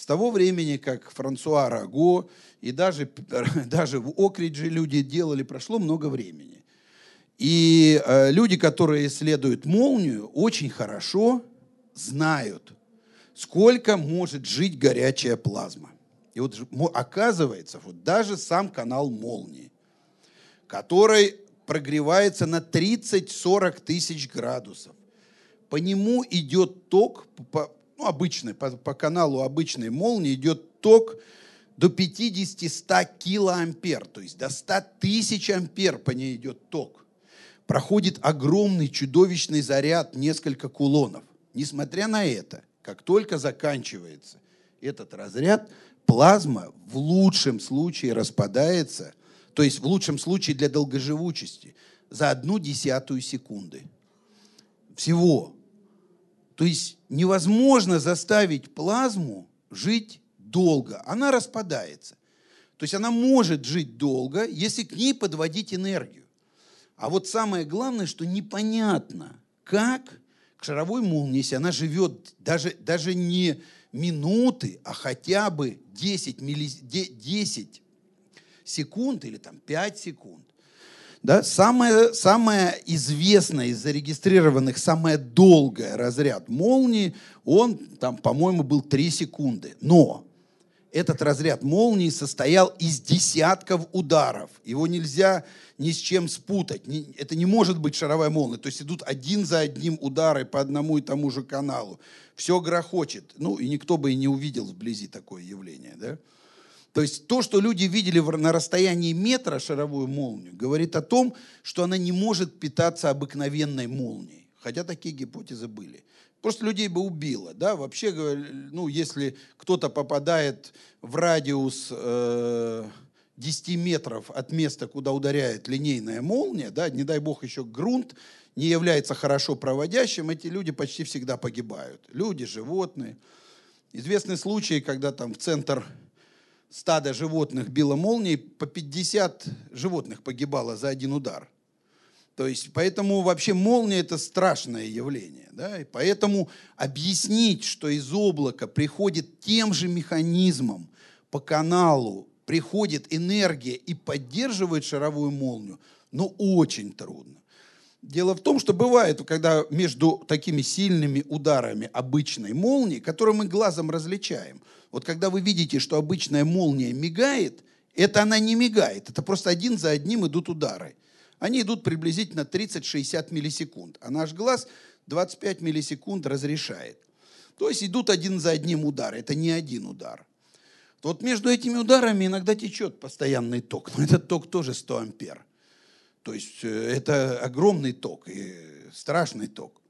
с того времени, как Франсуа Раго и даже, [laughs] даже в Окридже люди делали, прошло много времени. И э, люди, которые исследуют молнию, очень хорошо знают, сколько может жить горячая плазма. И вот оказывается, вот даже сам канал молнии, который прогревается на 30-40 тысяч градусов, по нему идет ток, по, ну, обычный, по, по каналу обычной молнии идет ток до 50-100 килоампер, то есть до 100 тысяч ампер по ней идет ток. Проходит огромный чудовищный заряд, несколько кулонов. Несмотря на это, как только заканчивается этот разряд, плазма в лучшем случае распадается, то есть в лучшем случае для долгоживучести, за одну десятую секунды. Всего. То есть невозможно заставить плазму жить долго. Она распадается. То есть она может жить долго, если к ней подводить энергию. А вот самое главное, что непонятно, как к шаровой молнии, если она живет даже, даже не минуты, а хотя бы 10, милли, 10 секунд или там 5 секунд, да, самое, самое известное из зарегистрированных, самое долгое разряд молнии, он там, по-моему, был 3 секунды. Но этот разряд молнии состоял из десятков ударов. Его нельзя ни с чем спутать. Это не может быть шаровая молния. То есть идут один за одним удары по одному и тому же каналу. Все грохочет. Ну, и никто бы и не увидел вблизи такое явление. Да? То есть то, что люди видели на расстоянии метра шаровую молнию, говорит о том, что она не может питаться обыкновенной молнией. Хотя такие гипотезы были. Просто людей бы убило. Да? Вообще, ну, если кто-то попадает в радиус э, 10 метров от места, куда ударяет линейная молния, да, не дай бог еще грунт не является хорошо проводящим, эти люди почти всегда погибают. Люди, животные. Известны случаи, когда там в центр стадо животных било молнией, по 50 животных погибало за один удар. То есть, поэтому вообще молния – это страшное явление. Да? И поэтому объяснить, что из облака приходит тем же механизмом по каналу приходит энергия и поддерживает шаровую молнию, но очень трудно. Дело в том, что бывает, когда между такими сильными ударами обычной молнии, которые мы глазом различаем, вот когда вы видите, что обычная молния мигает, это она не мигает, это просто один за одним идут удары. Они идут приблизительно 30-60 миллисекунд, а наш глаз 25 миллисекунд разрешает. То есть идут один за одним удары, это не один удар. Вот между этими ударами иногда течет постоянный ток, но этот ток тоже 100 ампер. То есть э, это огромный ток и страшный ток.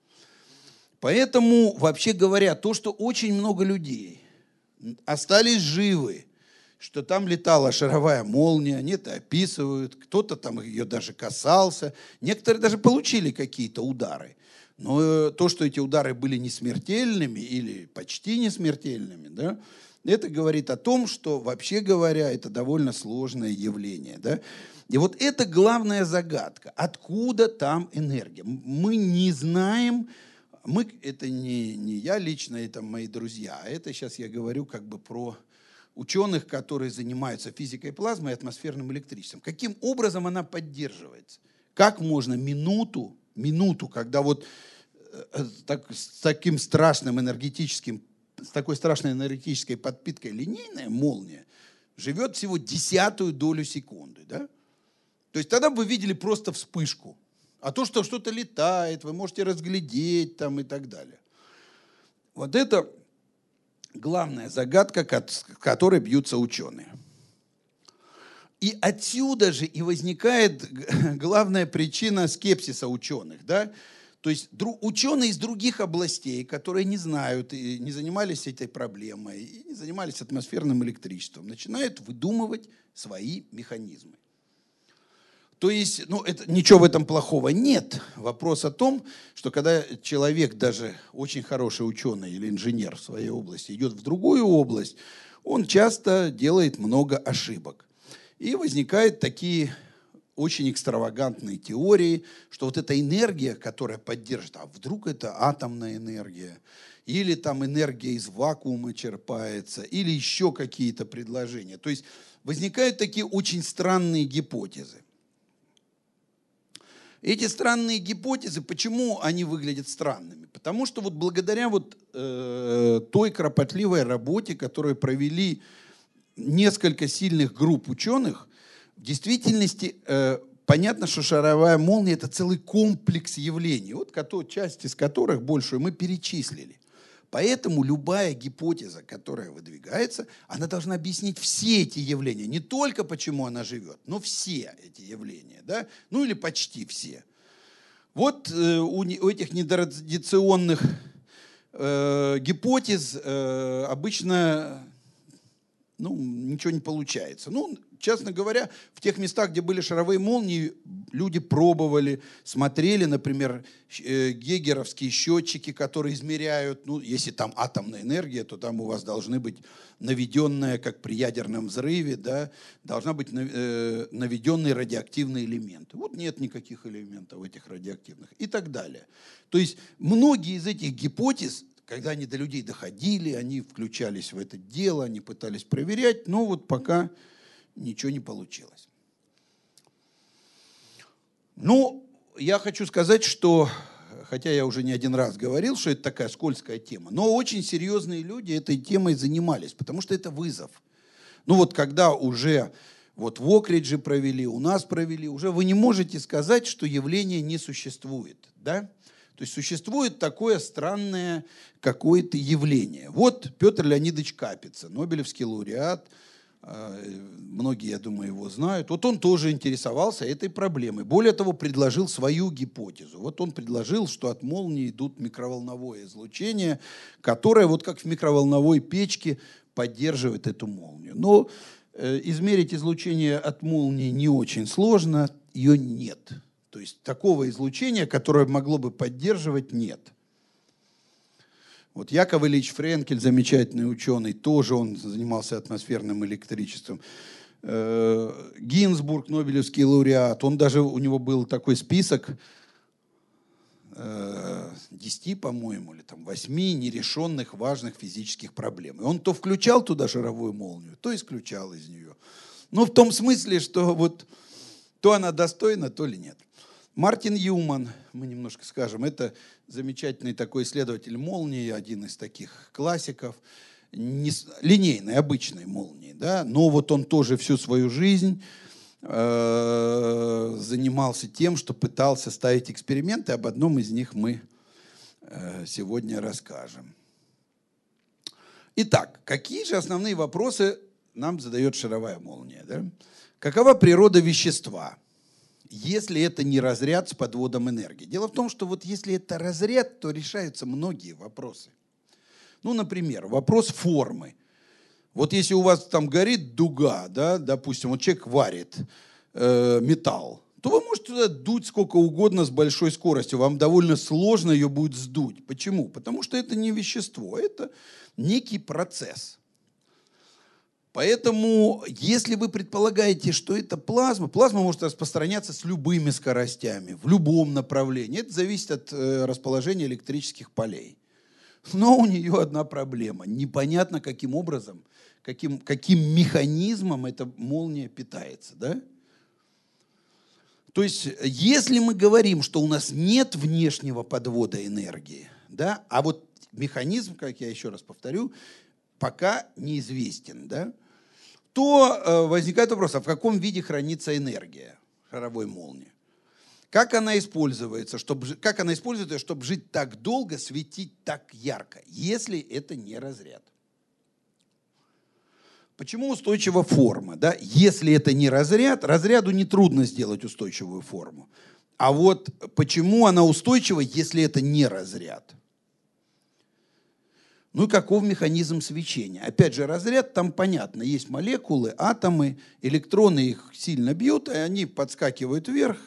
Поэтому, вообще говоря, то, что очень много людей остались живы, что там летала шаровая молния, они это описывают, кто-то там ее даже касался, некоторые даже получили какие-то удары. Но э, то, что эти удары были не смертельными или почти не смертельными, да, это говорит о том, что, вообще говоря, это довольно сложное явление. Да? И вот это главная загадка. Откуда там энергия? Мы не знаем, мы, это не, не я лично, это мои друзья. А это сейчас я говорю как бы про ученых, которые занимаются физикой плазмы и атмосферным электричеством. Каким образом она поддерживается? Как можно минуту, минуту, когда вот э, так, с таким страшным энергетическим, с такой страшной энергетической подпиткой линейная молния живет всего десятую долю секунды, да? То есть тогда бы видели просто вспышку. А то, что что-то летает, вы можете разглядеть там и так далее. Вот это главная загадка, которой бьются ученые. И отсюда же и возникает [laughs] главная причина скепсиса ученых. Да? То есть ученые из других областей, которые не знают и не занимались этой проблемой, и не занимались атмосферным электричеством, начинают выдумывать свои механизмы. То есть, ну, это, ничего в этом плохого нет. Вопрос о том, что когда человек, даже очень хороший ученый или инженер в своей области, идет в другую область, он часто делает много ошибок. И возникают такие очень экстравагантные теории, что вот эта энергия, которая поддержит, а вдруг это атомная энергия, или там энергия из вакуума черпается, или еще какие-то предложения. То есть возникают такие очень странные гипотезы. Эти странные гипотезы, почему они выглядят странными? Потому что вот благодаря вот э, той кропотливой работе, которую провели несколько сильных групп ученых, в действительности э, понятно, что шаровая молния это целый комплекс явлений, вот часть из которых большую мы перечислили. Поэтому любая гипотеза, которая выдвигается, она должна объяснить все эти явления. Не только почему она живет, но все эти явления. Да? Ну или почти все. Вот э, у, у этих нетрадиционных э, гипотез э, обычно ну, ничего не получается. Ну, честно говоря, в тех местах, где были шаровые молнии, люди пробовали, смотрели, например, э, гегеровские счетчики, которые измеряют, ну, если там атомная энергия, то там у вас должны быть наведенная, как при ядерном взрыве, да, должна быть э, наведенные радиоактивные элементы. Вот нет никаких элементов этих радиоактивных и так далее. То есть многие из этих гипотез когда они до людей доходили, они включались в это дело, они пытались проверять, но вот пока ничего не получилось. Ну, я хочу сказать, что, хотя я уже не один раз говорил, что это такая скользкая тема, но очень серьезные люди этой темой занимались, потому что это вызов. Ну вот когда уже вот в Окридже провели, у нас провели, уже вы не можете сказать, что явление не существует, да? То есть существует такое странное какое-то явление. Вот Петр Леонидович Капица, Нобелевский лауреат – многие, я думаю, его знают. Вот он тоже интересовался этой проблемой. Более того, предложил свою гипотезу. Вот он предложил, что от молнии идут микроволновое излучение, которое, вот как в микроволновой печке, поддерживает эту молнию. Но э, измерить излучение от молнии не очень сложно, ее нет. То есть такого излучения, которое могло бы поддерживать, нет. Вот Яков Ильич Френкель, замечательный ученый, тоже он занимался атмосферным электричеством. Э, Гинзбург, Нобелевский лауреат, он даже, у него был такой список, 10, по-моему, или там 8 нерешенных важных физических проблем. И он то включал туда шаровую молнию, то исключал из нее. Ну, в том смысле, что вот то она достойна, то ли нет. Мартин Юман, мы немножко скажем, это замечательный такой исследователь молнии, один из таких классиков, не, линейной, обычной молнии, да, но вот он тоже всю свою жизнь э, занимался тем, что пытался ставить эксперименты, об одном из них мы э, сегодня расскажем. Итак, какие же основные вопросы нам задает шаровая молния? Да? Какова природа вещества? Если это не разряд с подводом энергии. Дело в том, что вот если это разряд, то решаются многие вопросы. Ну, например, вопрос формы. Вот если у вас там горит дуга, да, допустим, вот человек варит э, металл, то вы можете туда дуть сколько угодно с большой скоростью. Вам довольно сложно ее будет сдуть. Почему? Потому что это не вещество, это некий процесс. Поэтому, если вы предполагаете, что это плазма, плазма может распространяться с любыми скоростями, в любом направлении. Это зависит от э, расположения электрических полей. Но у нее одна проблема. Непонятно, каким образом, каким, каким механизмом эта молния питается. Да? То есть, если мы говорим, что у нас нет внешнего подвода энергии, да, а вот механизм, как я еще раз повторю, пока неизвестен, да, то э, возникает вопрос, а в каком виде хранится энергия шаровой молнии? Как она используется, чтобы, как она используется, чтобы жить так долго, светить так ярко, если это не разряд? Почему устойчива форма? Да? Если это не разряд, разряду нетрудно сделать устойчивую форму. А вот почему она устойчива, если это не разряд? Ну и каков механизм свечения? Опять же, разряд там понятно. Есть молекулы, атомы, электроны их сильно бьют, и они подскакивают вверх,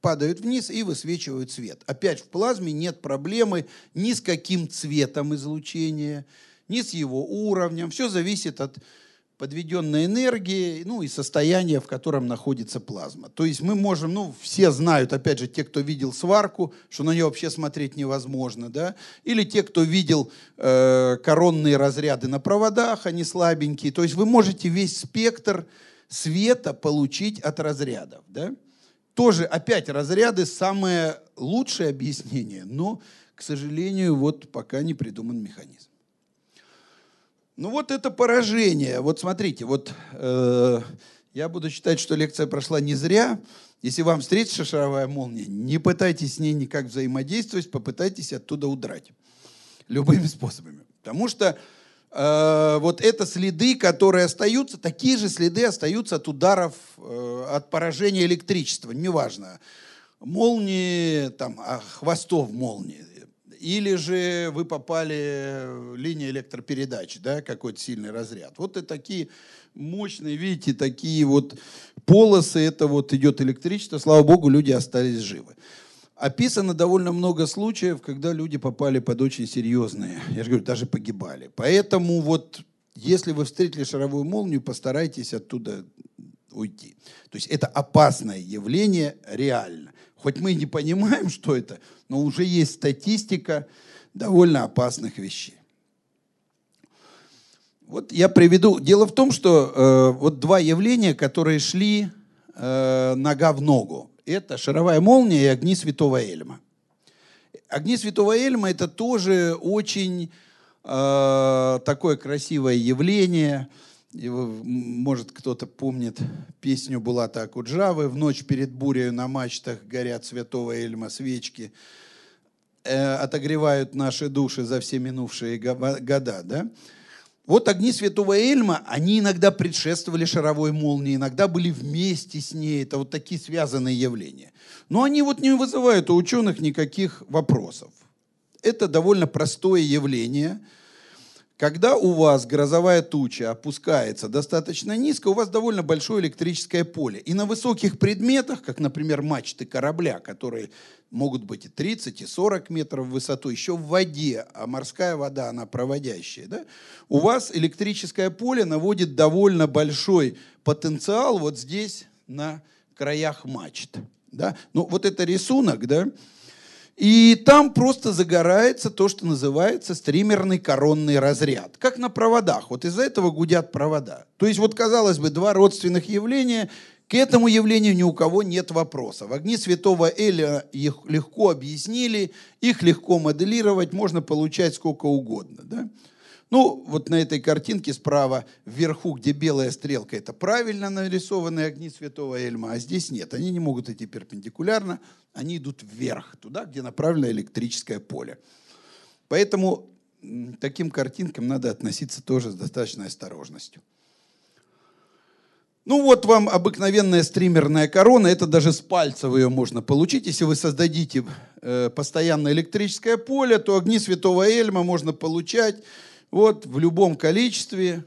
падают вниз и высвечивают свет. Опять в плазме нет проблемы ни с каким цветом излучения, ни с его уровнем. Все зависит от подведенной энергии, ну и состояние, в котором находится плазма. То есть мы можем, ну все знают, опять же, те, кто видел сварку, что на нее вообще смотреть невозможно, да, или те, кто видел э, коронные разряды на проводах, они слабенькие. То есть вы можете весь спектр света получить от разрядов, да. Тоже опять разряды самое лучшее объяснение, но, к сожалению, вот пока не придуман механизм. Ну вот это поражение. Вот смотрите, вот э, я буду считать, что лекция прошла не зря. Если вам встретится шаровая молния, не пытайтесь с ней никак взаимодействовать, попытайтесь оттуда удрать. Любыми способами. Потому что э, вот это следы, которые остаются, такие же следы остаются от ударов, э, от поражения электричества, неважно. Молнии, там, а хвостов молнии, или же вы попали в линию электропередач, да, какой-то сильный разряд. Вот и такие мощные, видите, такие вот полосы, это вот идет электричество, слава богу, люди остались живы. Описано довольно много случаев, когда люди попали под очень серьезные, я же говорю, даже погибали. Поэтому вот если вы встретили шаровую молнию, постарайтесь оттуда уйти. То есть это опасное явление реально. Хоть мы и не понимаем, [laughs] что это, но уже есть статистика довольно опасных вещей. Вот я приведу. Дело в том, что э, вот два явления, которые шли э, нога в ногу. Это шаровая молния и огни святого Эльма. Огни святого Эльма это тоже очень э, такое красивое явление. Его, может, кто-то помнит песню Булата Акуджавы «В ночь перед бурей на мачтах горят святого Эльма свечки, э, отогревают наши души за все минувшие года». Да? Вот огни святого Эльма, они иногда предшествовали шаровой молнии, иногда были вместе с ней. Это вот такие связанные явления. Но они вот не вызывают у ученых никаких вопросов. Это довольно простое явление – когда у вас грозовая туча опускается достаточно низко, у вас довольно большое электрическое поле. И на высоких предметах, как, например, мачты корабля, которые могут быть и 30, и 40 метров в высоту, еще в воде, а морская вода, она проводящая, да, у вас электрическое поле наводит довольно большой потенциал вот здесь на краях мачт. Да? Ну, вот это рисунок, да, И там просто загорается то, что называется стримерный коронный разряд. Как на проводах. Вот из-за этого гудят провода. То есть вот, казалось бы, два родственных явления. К этому явлению ни у кого нет вопроса. В огни святого Эля их легко объяснили, их легко моделировать, можно получать сколько угодно. Да? Ну, вот на этой картинке справа вверху, где белая стрелка, это правильно нарисованные огни святого Эльма, а здесь нет. Они не могут идти перпендикулярно, они идут вверх, туда, где направлено электрическое поле. Поэтому таким картинкам надо относиться тоже с достаточной осторожностью. Ну вот вам обыкновенная стримерная корона, это даже с пальца ее можно получить. Если вы создадите э, постоянное электрическое поле, то огни святого Эльма можно получать вот в любом количестве,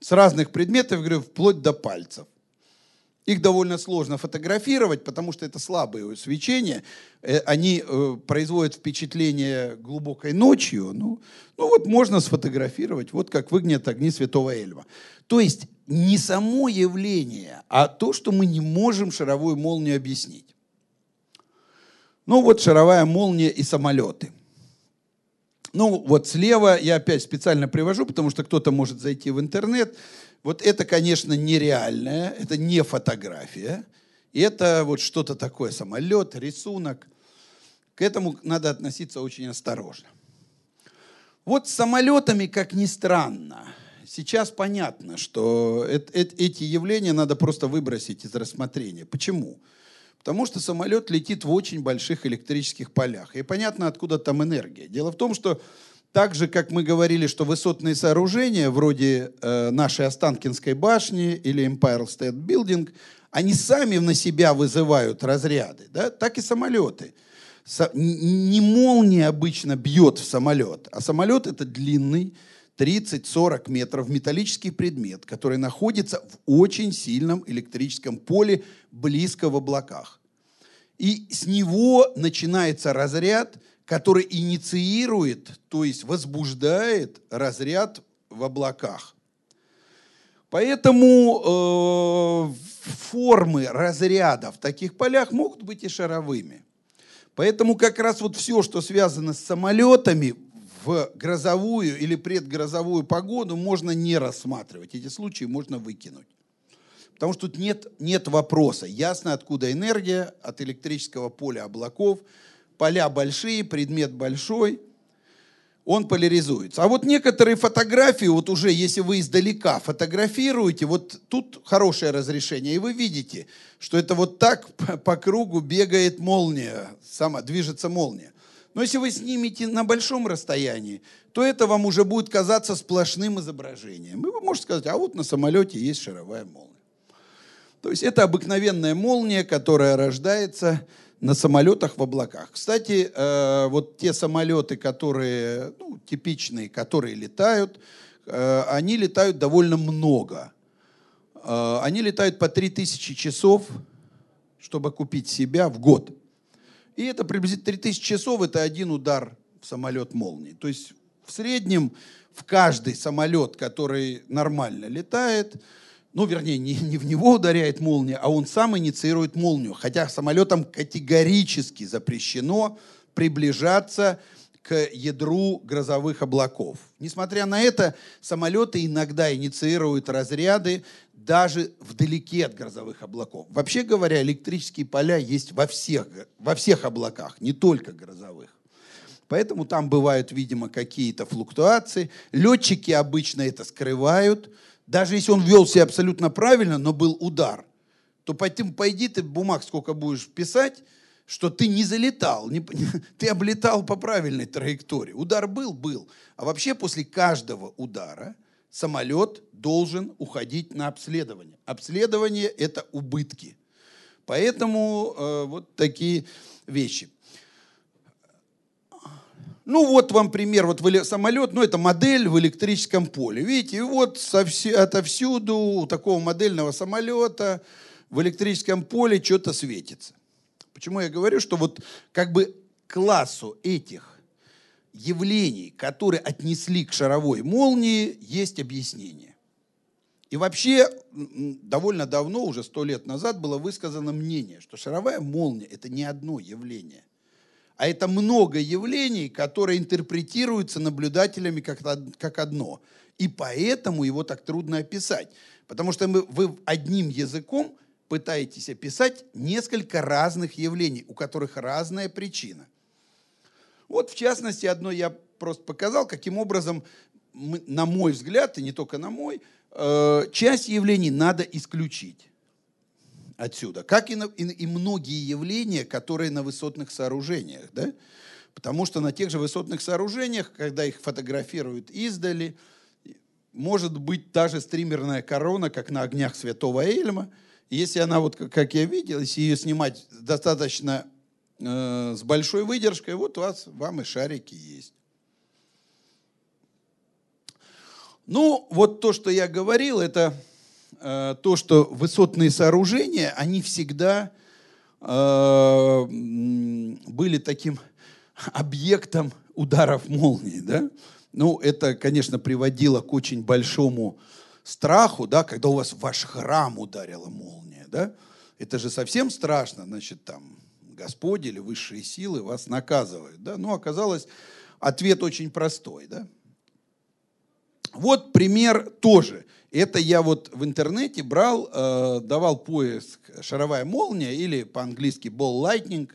с разных предметов, говорю, вплоть до пальцев. Их довольно сложно фотографировать, потому что это слабые свечения. Э, они э, производят впечатление глубокой ночью. Ну, ну вот можно сфотографировать, вот как выглядят огни Святого Эльма. То есть не само явление, а то, что мы не можем шаровую молнию объяснить. Ну вот шаровая молния и самолеты – ну, вот слева я опять специально привожу, потому что кто-то может зайти в интернет. Вот это, конечно, нереальное, это не фотография. Это вот что-то такое, самолет, рисунок. К этому надо относиться очень осторожно. Вот с самолетами, как ни странно, сейчас понятно, что эти явления надо просто выбросить из рассмотрения. Почему? Потому что самолет летит в очень больших электрических полях. И понятно, откуда там энергия. Дело в том, что так же, как мы говорили, что высотные сооружения, вроде э, нашей Останкинской башни или Empire State Building, они сами на себя вызывают разряды, да? так и самолеты. Со, не молния обычно бьет в самолет, а самолет это длинный, 30-40 метров металлический предмет, который находится в очень сильном электрическом поле близко в облаках. И с него начинается разряд, который инициирует, то есть возбуждает разряд в облаках. Поэтому э, формы разряда в таких полях могут быть и шаровыми. Поэтому как раз вот все, что связано с самолетами, в грозовую или предгрозовую погоду можно не рассматривать. Эти случаи можно выкинуть. Потому что тут нет, нет вопроса. Ясно, откуда энергия от электрического поля облаков. Поля большие, предмет большой, он поляризуется. А вот некоторые фотографии, вот уже если вы издалека фотографируете, вот тут хорошее разрешение, и вы видите, что это вот так [laughs] по кругу бегает молния, сама движется молния. Но если вы снимете на большом расстоянии, то это вам уже будет казаться сплошным изображением. И вы можете сказать, а вот на самолете есть шаровая молния. То есть это обыкновенная молния, которая рождается на самолетах в облаках. Кстати, э, вот те самолеты, которые ну, типичные, которые летают, э, они летают довольно много. Э, они летают по 3000 часов, чтобы купить себя в год. И это приблизительно 3000 часов, это один удар в самолет молнии. То есть в среднем в каждый самолет, который нормально летает, ну, вернее, не, не в него ударяет молния, а он сам инициирует молнию. Хотя самолетам категорически запрещено приближаться к ядру грозовых облаков. Несмотря на это, самолеты иногда инициируют разряды даже вдалеке от грозовых облаков. Вообще говоря, электрические поля есть во всех, во всех облаках, не только грозовых. Поэтому там бывают, видимо, какие-то флуктуации. Летчики обычно это скрывают. Даже если он вел себя абсолютно правильно, но был удар, то пойди, пойди ты бумаг сколько будешь писать, что ты не залетал, не, [laughs] ты облетал по правильной траектории. Удар был, был. А вообще после каждого удара самолет должен уходить на обследование. Обследование – это убытки. Поэтому э, вот такие вещи. Ну вот вам пример, вот самолет, ну это модель в электрическом поле. Видите, и вот совсем, отовсюду у такого модельного самолета в электрическом поле что-то светится. Почему я говорю, что вот как бы классу этих явлений, которые отнесли к шаровой молнии, есть объяснение. И вообще довольно давно, уже сто лет назад, было высказано мнение, что шаровая молния – это не одно явление, а это много явлений, которые интерпретируются наблюдателями как, как одно. И поэтому его так трудно описать. Потому что мы, вы одним языком пытаетесь описать несколько разных явлений, у которых разная причина. Вот, в частности, одно я просто показал, каким образом, мы, на мой взгляд, и не только на мой, э, часть явлений надо исключить отсюда, как и, на, и, и многие явления, которые на высотных сооружениях. Да? Потому что на тех же высотных сооружениях, когда их фотографируют издали, может быть та же стримерная корона, как на огнях Святого Эльма. Если она, вот как я видел, если ее снимать достаточно э, с большой выдержкой, вот у вас, вам и шарики есть. Ну, вот то, что я говорил, это э, то, что высотные сооружения, они всегда э, были таким объектом ударов молнии, да? Ну, это, конечно, приводило к очень большому страху, да, когда у вас ваш храм ударила молния, да? Это же совсем страшно, значит, там Господь или высшие силы вас наказывают, да? Ну, оказалось, ответ очень простой, да? Вот пример тоже. Это я вот в интернете брал, э, давал поиск «шаровая молния» или по-английски «ball lightning»,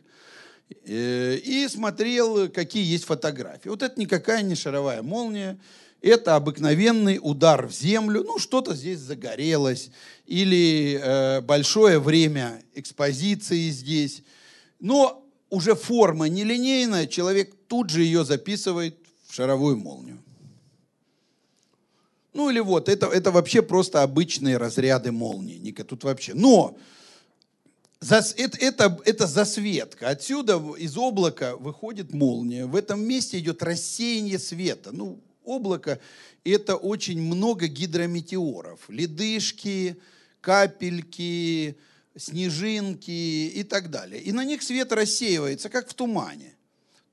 э, и смотрел, какие есть фотографии. Вот это никакая не шаровая молния, это обыкновенный удар в землю, ну что-то здесь загорелось, или э, большое время экспозиции здесь. Но уже форма нелинейная, человек тут же ее записывает в шаровую молнию. Ну или вот, это, это вообще просто обычные разряды молнии. Ника, тут вообще. Но это, это, это засветка. Отсюда из облака выходит молния. В этом месте идет рассеяние света. Ну, облако – это очень много гидрометеоров. Ледышки, капельки, снежинки и так далее. И на них свет рассеивается, как в тумане.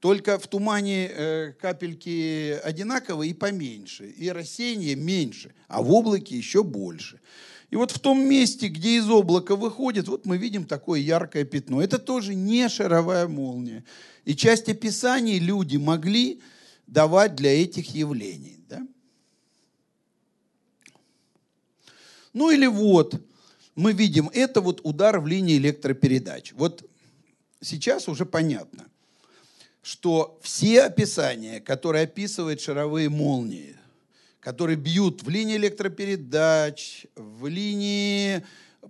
Только в тумане э, капельки одинаковые и поменьше, и рассеяние меньше, а в облаке еще больше. И вот в том месте, где из облака выходит, вот мы видим такое яркое пятно. Это тоже не шаровая молния. И часть описаний люди могли давать для этих явлений. Да? Ну или вот, мы видим, это вот удар в линии электропередач. Вот сейчас уже понятно что все описания, которые описывают шаровые молнии, которые бьют в линии электропередач, в линии,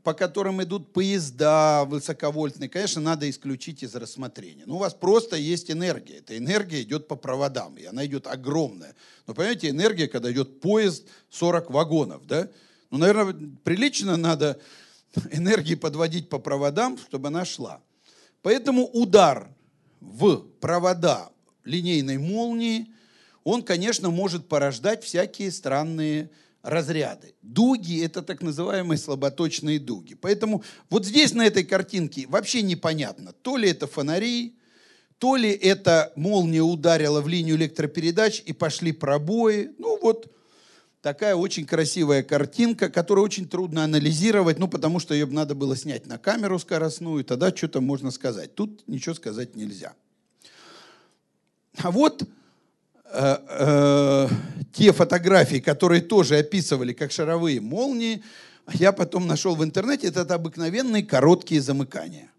по которым идут поезда высоковольтные, конечно, надо исключить из рассмотрения. Но ну, у вас просто есть энергия. Эта энергия идет по проводам, и она идет огромная. Но понимаете, энергия, когда идет поезд 40 вагонов, да? Ну, наверное, прилично надо [laughs] энергии подводить по проводам, чтобы она шла. Поэтому удар в провода линейной молнии, он, конечно, может порождать всякие странные разряды. Дуги – это так называемые слаботочные дуги. Поэтому вот здесь на этой картинке вообще непонятно, то ли это фонари, то ли это молния ударила в линию электропередач и пошли пробои. Ну вот такая очень красивая картинка, которую очень трудно анализировать, ну потому что ее надо было снять на камеру скоростную, тогда что-то можно сказать. Тут ничего сказать нельзя. А вот э, э, те фотографии, которые тоже описывали как шаровые молнии, я потом нашел в интернете, это обыкновенные короткие замыкания.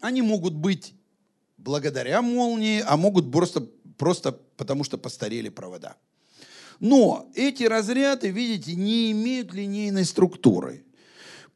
Они могут быть благодаря молнии, а могут просто, просто потому, что постарели провода. Но эти разряды, видите, не имеют линейной структуры.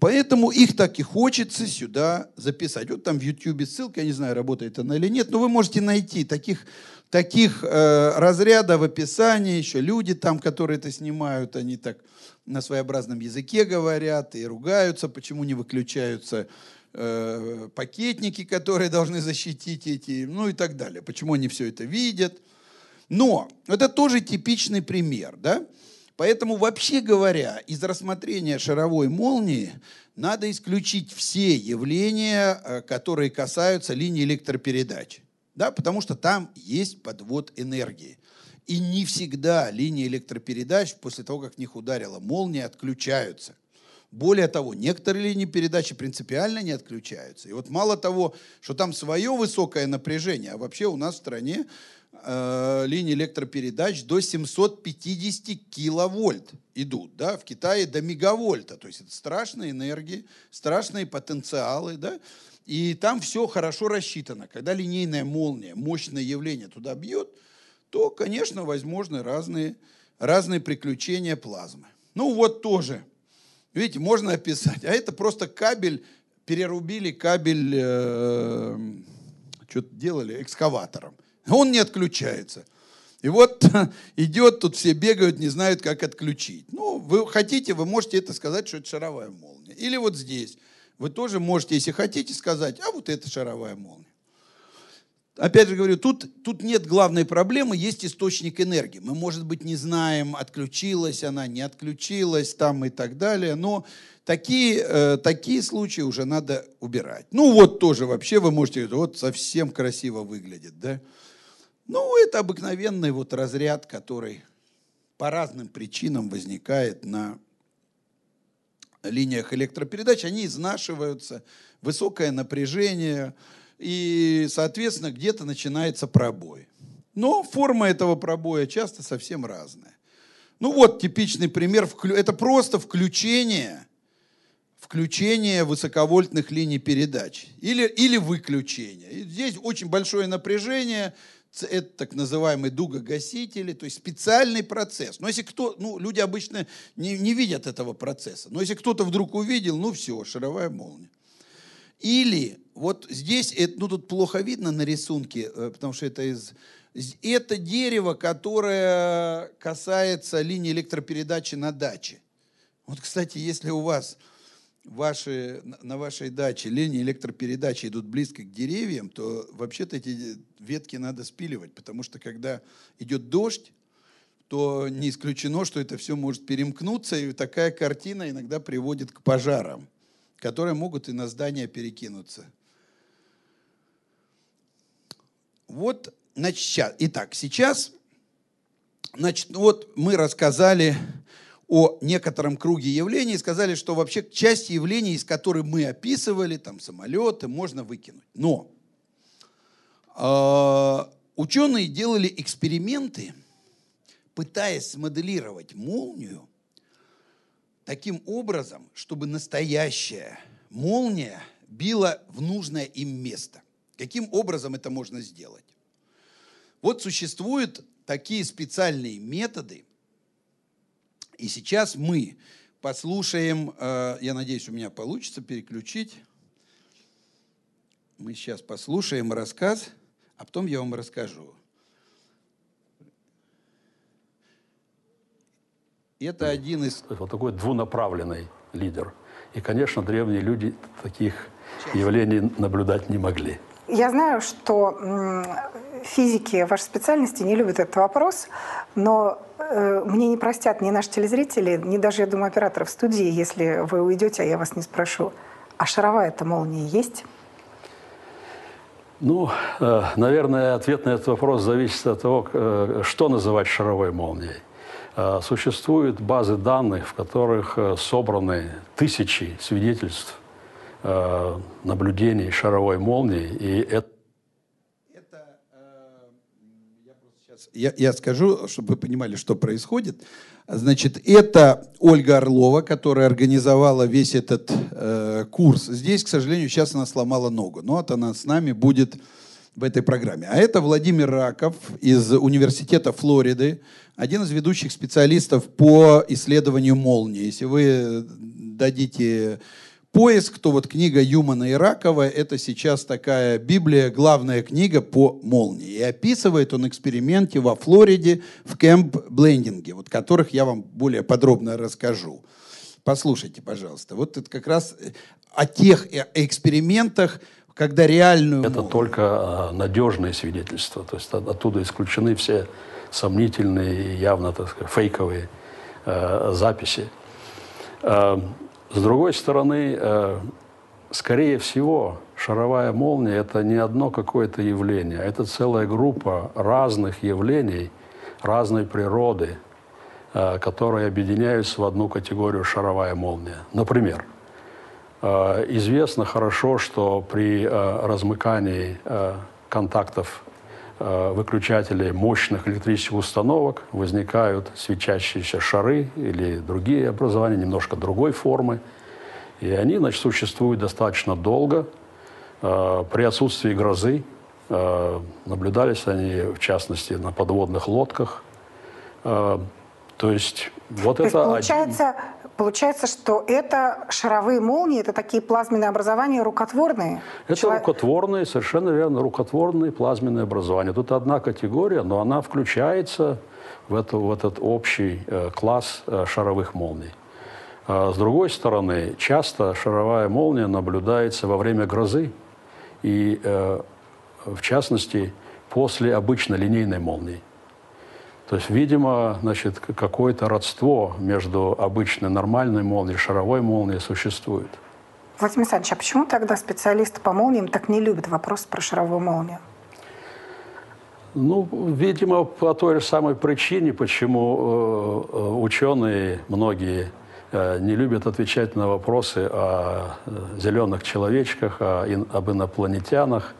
Поэтому их так и хочется сюда записать. Вот там в YouTube ссылка, я не знаю, работает она или нет, но вы можете найти таких, таких э, разрядов в описании, еще люди там, которые это снимают, они так на своеобразном языке говорят и ругаются, почему не выключаются э, пакетники, которые [laughs] должны защитить эти, ну и так далее, почему они все это видят. Но это тоже типичный пример, да? Поэтому, вообще говоря, из рассмотрения шаровой молнии надо исключить все явления, э, которые касаются линии электропередач. Да, потому что там есть подвод энергии. И не всегда линии электропередач после того, как в них ударила молния, отключаются. Более того, некоторые линии передачи принципиально не отключаются. И вот мало того, что там свое высокое напряжение, а вообще у нас в стране э, линии электропередач до 750 киловольт идут, да, в Китае до мегавольта, то есть это страшные энергии, страшные потенциалы, да, и там все хорошо рассчитано. Когда линейная молния, мощное явление туда бьет, то, конечно, возможны разные, разные приключения плазмы. Ну вот тоже, видите, можно описать, а это просто кабель, перерубили кабель, э, что-то делали экскаватором. Он не отключается. И вот [laughs] идет, тут все бегают, не знают, как отключить. Ну, вы хотите, вы можете это сказать, что это шаровая молния. Или вот здесь. Вы тоже можете, если хотите, сказать, а вот это шаровая молния. Опять же говорю, тут, тут нет главной проблемы, есть источник энергии. Мы, может быть, не знаем, отключилась она, не отключилась там и так далее, но такие, э, такие случаи уже надо убирать. Ну вот тоже вообще вы можете, вот совсем красиво выглядит, да? Ну, это обыкновенный вот разряд, который по разным причинам возникает на линиях электропередач. Они изнашиваются, высокое напряжение, и, соответственно, где-то начинается пробой. Но форма этого пробоя часто совсем разная. Ну вот типичный пример, это просто включение, включение высоковольтных линий передач или, или выключение. И здесь очень большое напряжение, это так называемые дугогасители, то есть специальный процесс. Но если кто, ну, люди обычно не, не видят этого процесса, но если кто-то вдруг увидел, ну все, шаровая молния. Или вот здесь, ну тут плохо видно на рисунке, э, потому что это из... Это дерево, которое касается линии электропередачи на даче. Вот, кстати, если у вас ваши, на вашей даче линии электропередачи идут близко к деревьям, то вообще-то эти ветки надо спиливать, потому что когда идет дождь, то не исключено, что это все может перемкнуться, и такая картина иногда приводит к пожарам, которые могут и на здание перекинуться. Вот, значит, итак, сейчас, значит, вот мы рассказали о некотором круге явлений и сказали, что вообще часть явлений, из которых мы описывали, там самолеты, можно выкинуть. Но э, ученые делали эксперименты, пытаясь смоделировать молнию таким образом, чтобы настоящая молния била в нужное им место. Каким образом это можно сделать? Вот существуют такие специальные методы – и сейчас мы послушаем, э, я надеюсь, у меня получится переключить. Мы сейчас послушаем рассказ, а потом я вам расскажу. Это один из... Вот такой двунаправленный лидер. И, конечно, древние люди таких явлений наблюдать не могли. Я знаю, что физики вашей специальности не любят этот вопрос, но э, мне не простят ни наши телезрители, ни даже, я думаю, операторы в студии, если вы уйдете, а я вас не спрошу. А шаровая-то молния есть? Ну, э, наверное, ответ на этот вопрос зависит от того, э, что называть шаровой молнией. Существуют базы данных, в которых собраны тысячи свидетельств наблюдений шаровой молнии, и это я, я скажу, чтобы вы понимали, что происходит. Значит, это Ольга Орлова, которая организовала весь этот э, курс. Здесь, к сожалению, сейчас она сломала ногу, но вот она с нами будет в этой программе. А это Владимир Раков из Университета Флориды, один из ведущих специалистов по исследованию молнии. Если вы дадите поиск, то вот книга Юмана и Ракова – это сейчас такая Библия, главная книга по молнии. И описывает он эксперименты во Флориде в кемп-блендинге, вот которых я вам более подробно расскажу. Послушайте, пожалуйста. Вот это как раз о тех э, экспериментах, когда реальную... Это только а, надежные свидетельства. То есть оттуда исключены все сомнительные и явно, так сказать, фейковые э, записи. Э, с другой стороны, э, скорее всего, шаровая молния – это не одно какое-то явление, это целая группа разных явлений, разной природы, которые объединяются в одну категорию шаровая молния. Например, известно хорошо, что при размыкании контактов выключателей мощных электрических установок возникают свечащиеся шары или другие образования немножко другой формы. И они значит, существуют достаточно долго. При отсутствии грозы наблюдались они, в частности, на подводных лодках. То есть вот То это... Есть, получается, один... получается, что это шаровые молнии, это такие плазменные образования рукотворные? Это Человек... рукотворные, совершенно верно, рукотворные плазменные образования. Тут одна категория, но она включается в, эту, в этот общий э, класс э, шаровых молний. А с другой стороны, часто шаровая молния наблюдается во время грозы и, э, в частности, после обычной линейной молнии. То есть, видимо, значит, какое-то родство между обычной нормальной молнией и шаровой молнией существует. Владимир Александрович, а почему тогда специалисты по молниям так не любят вопрос про шаровую молнию? Ну, видимо, по той же самой причине, почему э, э ученые многие э, не любят отвечать на вопросы о зеленых человечках, о, ин, об инопланетянах,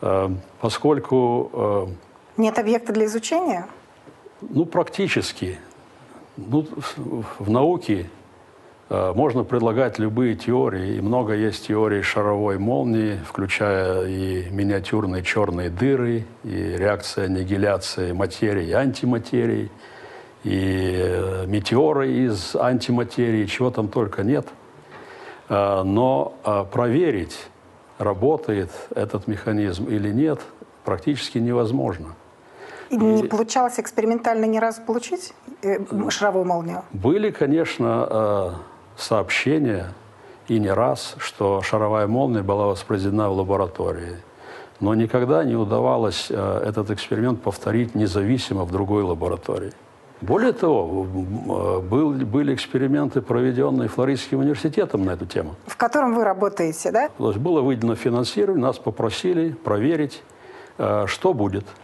э, поскольку... Нет объекта для изучения? Ну, практически. Ну, в науке э, можно предлагать любые теории, и много есть теорий шаровой молнии, включая и миниатюрные черные дыры, и реакция аннигиляции материи и антиматерии, и э, метеоры из антиматерии, чего там только нет. Э, но проверить, работает этот механизм или нет, практически невозможно. И не получалось экспериментально ни разу получить э, шаровую молнию? Были, конечно, э, сообщения, и не раз, что шаровая молния была воспроизведена в лаборатории. Но никогда не удавалось э, этот эксперимент повторить независимо в другой лаборатории. Более того, был, были эксперименты, проведенные Флоридским университетом на эту тему. В котором вы работаете, да? То есть было выделено финансирование, нас попросили проверить, что будет –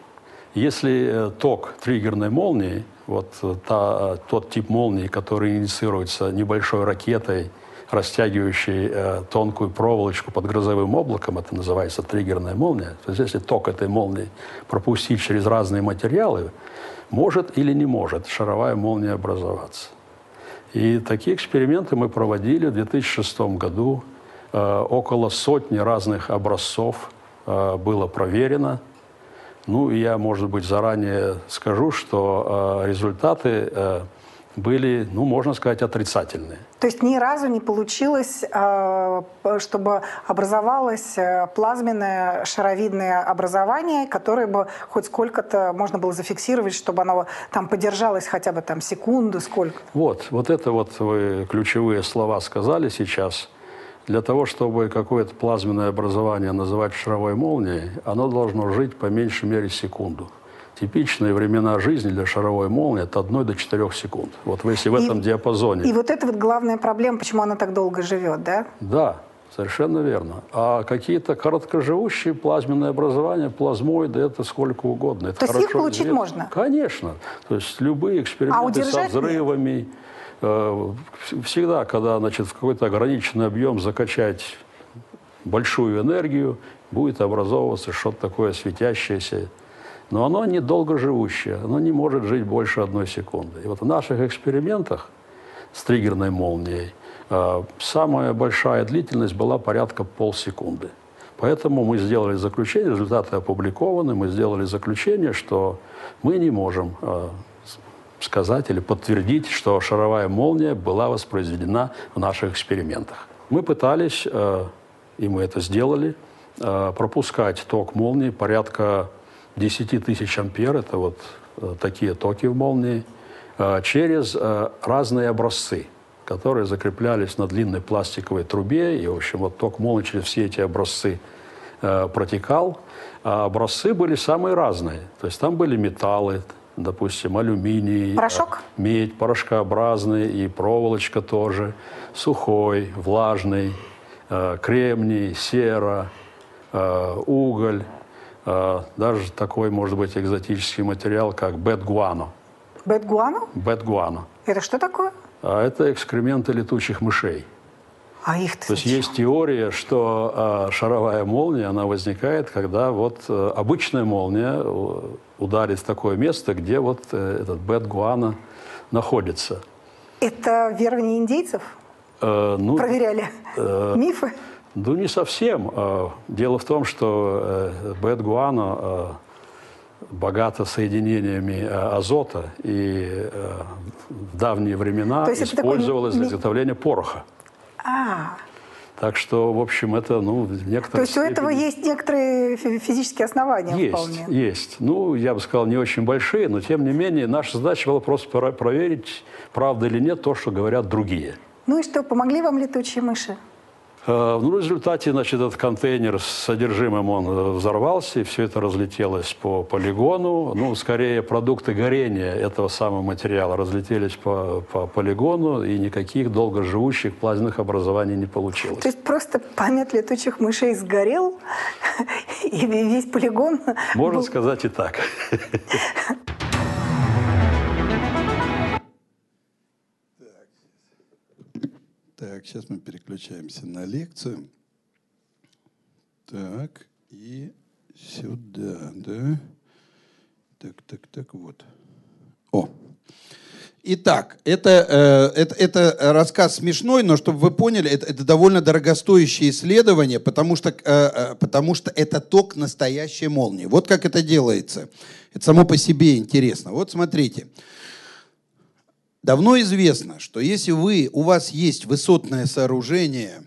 если э, ток триггерной молнии, вот э, та, тот тип молнии, который инициируется небольшой ракетой, растягивающей э, тонкую проволочку под грозовым облаком, это называется триггерная молния. То есть если ток этой молнии пропустить через разные материалы, может или не может шаровая молния образоваться. И такие эксперименты мы проводили в 2006 году. Э, около сотни разных образцов э, было проверено – ну, я, может быть, заранее скажу, что э, результаты э, были, ну, можно сказать, отрицательные. То есть ни разу не получилось, э, чтобы образовалось э, плазменное шаровидное образование, которое бы хоть сколько-то можно было зафиксировать, чтобы оно там подержалось хотя бы там секунду, сколько? Вот, вот это вот вы ключевые слова сказали сейчас. Для того, чтобы какое-то плазменное образование называть шаровой молнией, оно должно жить по меньшей мере секунду. Типичные времена жизни для шаровой молнии от 1 до 4 секунд. Вот если в этом диапазоне. И вот это вот главная проблема, почему она так долго живет, да? Да, совершенно верно. А какие-то короткоживущие плазменные образования, плазмоиды, это сколько угодно. Это То есть их получить известно. можно? Конечно. То есть любые эксперименты а со взрывами... Нет? Э, всегда, когда значит, в какой-то ограниченный объем закачать большую энергию, будет образовываться что-то такое светящееся. Но оно недолго живущее, оно не может жить больше одной секунды. И вот в наших экспериментах с триггерной молнией э, самая большая длительность была порядка полсекунды. Поэтому мы сделали заключение, результаты опубликованы, мы сделали заключение, что мы не можем э, сказать или подтвердить, что шаровая молния была воспроизведена в наших экспериментах. Мы пытались, э, и мы это сделали, э, пропускать ток молнии порядка 10 тысяч ампер, это вот э, такие токи в молнии, через разные образцы, которые закреплялись на длинной пластиковой трубе, и, в общем, вот ток молнии через все эти образцы протекал. А образцы были самые разные, то есть там были металлы, допустим, алюминий, Порошок? Э, медь порошкообразный и проволочка тоже, сухой, влажный, э, кремний, сера, э, уголь, даже такой, может быть, экзотический материал, как бет-гуано. Бет-гуану? Бет-гуано. Это что такое? А это экскременты летучих мышей. А их-то То есть зачем? есть теория, что э, шаровая молния, она возникает, когда вот э, обычная молния э, ударит в такое место, где вот э, этот бет-гуано находится. Это верование индейцев? Э, ну, Проверяли [laughs] мифы? Ну, не совсем. Э, Дело в том, что э, бет-гуано э, богато соединениями э, азота и э, в давние времена То есть такой использовалось для изготовления пороха. А, Так что, в общем, это, ну, в то некоторой есть у этого степени- есть некоторые фи- физические основания Есть, вполне. есть. Ну, я бы сказал, не очень большие, но тем не менее наша задача была просто про- проверить, правда или нет то, что говорят другие. Ну и что, помогли вам летучие мыши? Э, Ну, в результате, значит, этот контейнер с содержимым, он э, взорвался, и все это разлетелось по полигону. Ну, скорее, продукты горения этого самого материала разлетелись по, по полигону, и никаких долгоживущих плазменных образований не получилось. То есть просто память летучих мышей сгорел, [laughs] и весь полигон Можно был- сказать и так. [laughs] Так, сейчас мы переключаемся на лекцию. Так, и сюда, да? Так, так, так, вот. О. Итак, это, э, это, это рассказ смешной, но чтобы вы поняли, это, это довольно дорогостоящее исследование, потому что, э, э, потому что это ток настоящей молнии. Вот как это делается. Это само по себе интересно. Вот смотрите. Давно известно, что если вы, у вас есть высотное сооружение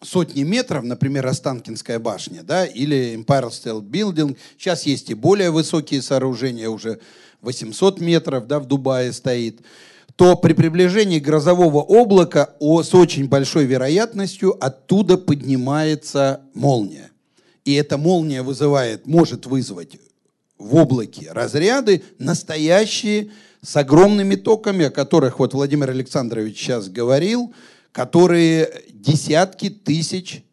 сотни метров, например, Останкинская башня, да, или Empire State Building, сейчас есть и более высокие сооружения, уже 800 метров, да, в Дубае стоит, то при приближении грозового облака о, с очень большой вероятностью оттуда поднимается молния. И эта молния вызывает, может вызвать в облаке разряды настоящие, с огромными токами, о которых вот Владимир Александрович сейчас говорил, которые десятки тысяч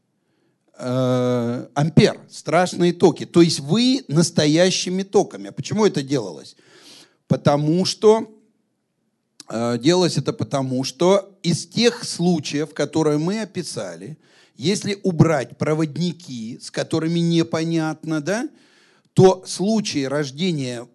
э, ампер, страшные токи. То есть вы настоящими токами. А почему это делалось? Потому что э, делалось это потому, что из тех случаев, которые мы описали, если убрать проводники, с которыми непонятно, да, то случаи рождения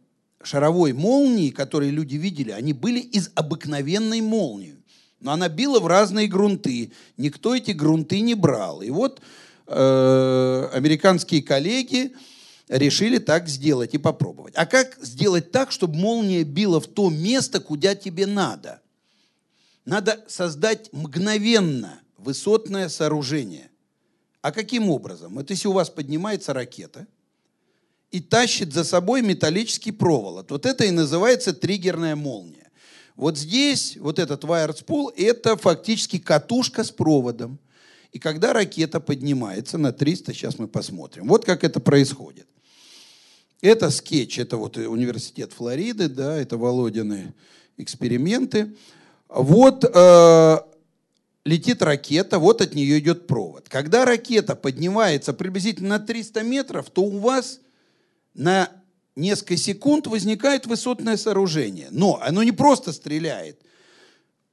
шаровой молнии, которые люди видели, они были из обыкновенной молнии. Но она била в разные грунты. Никто эти грунты не брал. И вот э, американские коллеги решили так сделать и попробовать. А как сделать так, чтобы молния била в то место, куда тебе надо? Надо создать мгновенно высотное сооружение. А каким образом? Это если у вас поднимается ракета – и тащит за собой металлический проволот. Вот это и называется триггерная молния. Вот здесь, вот этот wired это фактически катушка с проводом. И когда ракета поднимается на 300, сейчас мы посмотрим. Вот как это происходит. Это скетч, это вот университет Флориды, да, это Володины эксперименты. Вот э, летит ракета, вот от нее идет провод. Когда ракета поднимается приблизительно на 300 метров, то у вас на несколько секунд возникает высотное сооружение. Но оно не просто стреляет.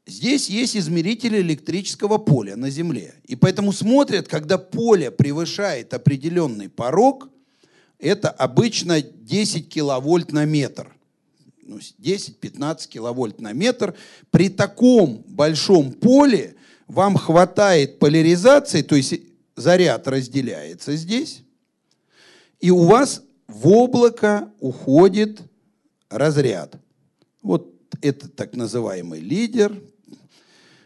Здесь есть измерители электрического поля на Земле. И поэтому смотрят, когда поле превышает определенный порог, это обычно 10 киловольт на метр. Ну, 10-15 киловольт на метр. При таком большом поле вам хватает поляризации, то есть заряд разделяется здесь, и у вас в облако уходит разряд. Вот это так называемый лидер,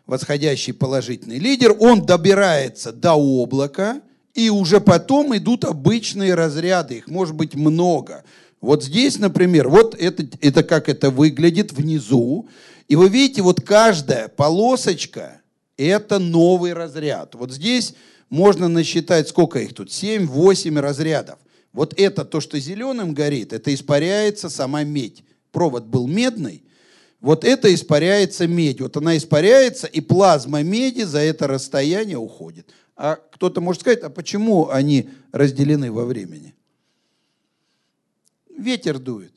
восходящий положительный лидер, он добирается до облака, и уже потом идут обычные разряды, их может быть много. Вот здесь, например, вот это, это как это выглядит внизу, и вы видите, вот каждая полосочка – это новый разряд. Вот здесь можно насчитать, сколько их тут, 7-8 разрядов. Вот это то, что зеленым горит, это испаряется сама медь. Провод был медный, вот это испаряется медь. Вот она испаряется, и плазма меди за это расстояние уходит. А кто-то может сказать, а почему они разделены во времени? Ветер дует,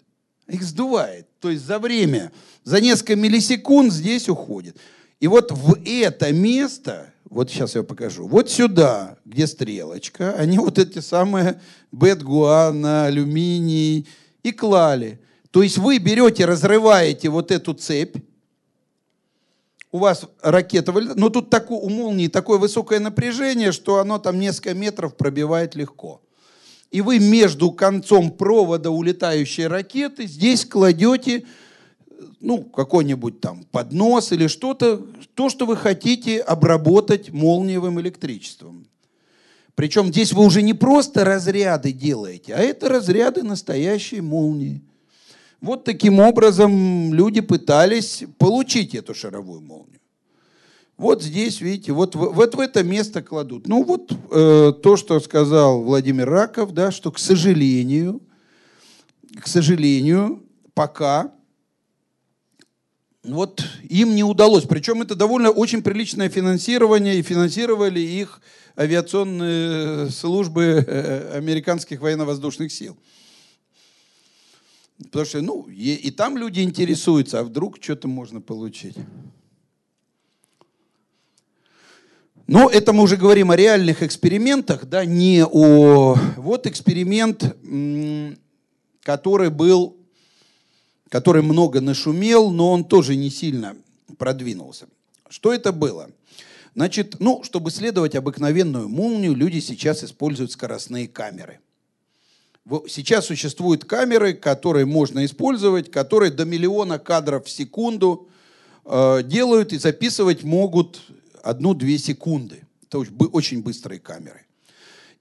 их сдувает. То есть за время, за несколько миллисекунд здесь уходит. И вот в это место, вот сейчас я покажу, вот сюда, где стрелочка, они вот эти самые бет-гуан, алюминий и клали. То есть вы берете, разрываете вот эту цепь, у вас ракета вылетает, но тут такое, у молнии такое высокое напряжение, что оно там несколько метров пробивает легко. И вы между концом провода улетающей ракеты здесь кладете ну, какой-нибудь там поднос или что-то, то, что вы хотите обработать молниевым электричеством. Причем здесь вы уже не просто разряды делаете, а это разряды настоящей молнии. Вот таким образом люди пытались получить эту шаровую молнию. Вот здесь, видите, вот, вот в это место кладут. Ну вот э, то, что сказал Владимир Раков, да, что, к сожалению, к сожалению, пока вот им не удалось. Причем это довольно очень приличное финансирование, и финансировали их авиационные службы э, американских военно-воздушных сил. Потому что, ну, и, и там люди интересуются, а вдруг что-то можно получить. Но это мы уже говорим о реальных экспериментах, да, не о... Вот эксперимент, который был, который много нашумел, но он тоже не сильно продвинулся. Что это было? Значит, ну, чтобы следовать обыкновенную молнию, люди сейчас используют скоростные камеры – Сейчас существуют камеры, которые можно использовать, которые до миллиона кадров в секунду э, делают и записывать могут одну-две секунды. Это очень быстрые камеры.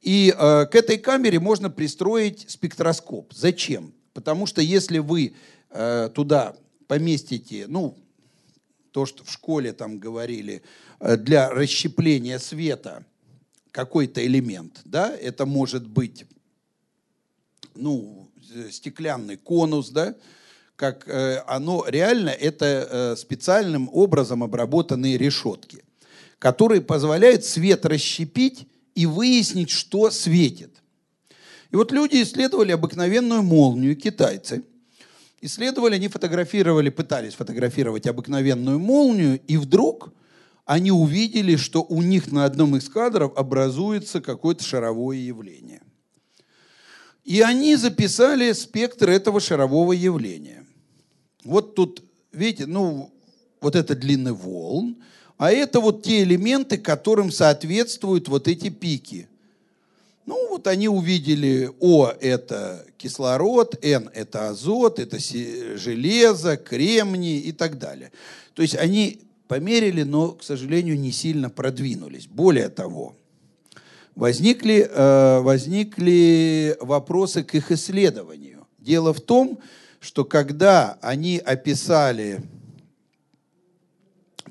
И э, к этой камере можно пристроить спектроскоп. Зачем? Потому что если вы э, туда поместите, ну, то, что в школе там говорили, э, для расщепления света какой-то элемент, да, это может быть ну, стеклянный конус, да, как э, оно реально это э, специальным образом обработанные решетки, которые позволяют свет расщепить и выяснить, что светит. И вот люди исследовали обыкновенную молнию, китайцы. Исследовали, они фотографировали, пытались фотографировать обыкновенную молнию, и вдруг они увидели, что у них на одном из кадров образуется какое-то шаровое явление. И они записали спектр этого шарового явления. Вот тут, видите, ну, вот это длины волн, а это вот те элементы, которым соответствуют вот эти пики. Ну, вот они увидели, О – это кислород, Н – это азот, это железо, кремний и так далее. То есть они померили, но, к сожалению, не сильно продвинулись. Более того, возникли, э, возникли вопросы к их исследованию. Дело в том, что когда они описали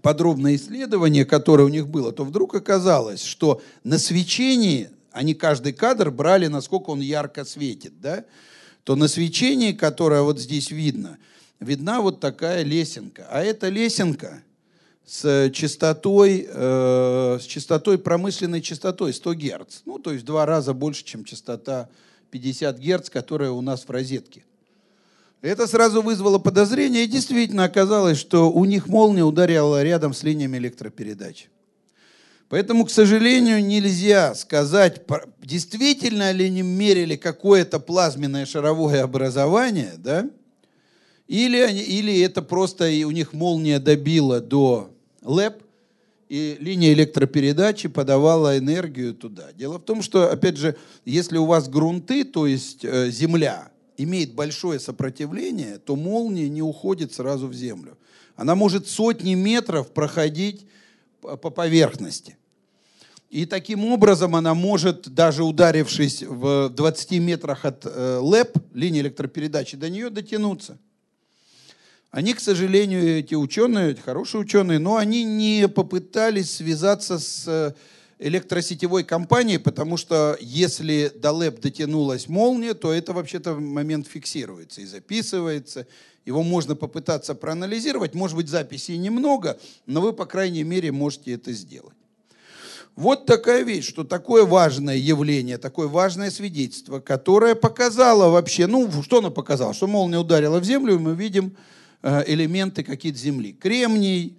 подробное исследование, которое у них было, то вдруг оказалось, что на свечении, они каждый кадр брали, насколько он ярко светит, да, то на свечении, которое вот здесь видно, видна вот такая лесенка. А эта лесенка с частотой, э, с частотой, промышленной частотой 100 Гц. Ну, то есть два раза больше, чем частота 50 Гц, которая у нас в розетке. Это сразу вызвало подозрение, и действительно оказалось, что у них молния ударяла рядом с линиями электропередач. Поэтому, к сожалению, нельзя сказать, действительно ли они мерили какое-то плазменное шаровое образование, да? или, они, или это просто у них молния добила до ЛЭП, и линия электропередачи подавала энергию туда. Дело в том, что, опять же, если у вас грунты, то есть э, земля, имеет большое сопротивление, то молния не уходит сразу в землю. Она может сотни метров проходить по поверхности. И таким образом она может, даже ударившись в 20 метрах от э, ЛЭП, линии электропередачи, до нее дотянуться. Они, к сожалению, эти ученые, хорошие ученые, но они не попытались связаться с э, электросетевой компанией, потому что если до ЛЭП дотянулась молния, то это вообще-то момент фиксируется и записывается. Его можно попытаться проанализировать. Может быть, записей немного, но вы, по крайней мере, можете это сделать. Вот такая вещь, что такое важное явление, такое важное свидетельство, которое показало вообще, ну, что оно показало? Что молния ударила в землю, и мы видим э, элементы какие-то земли. Кремний,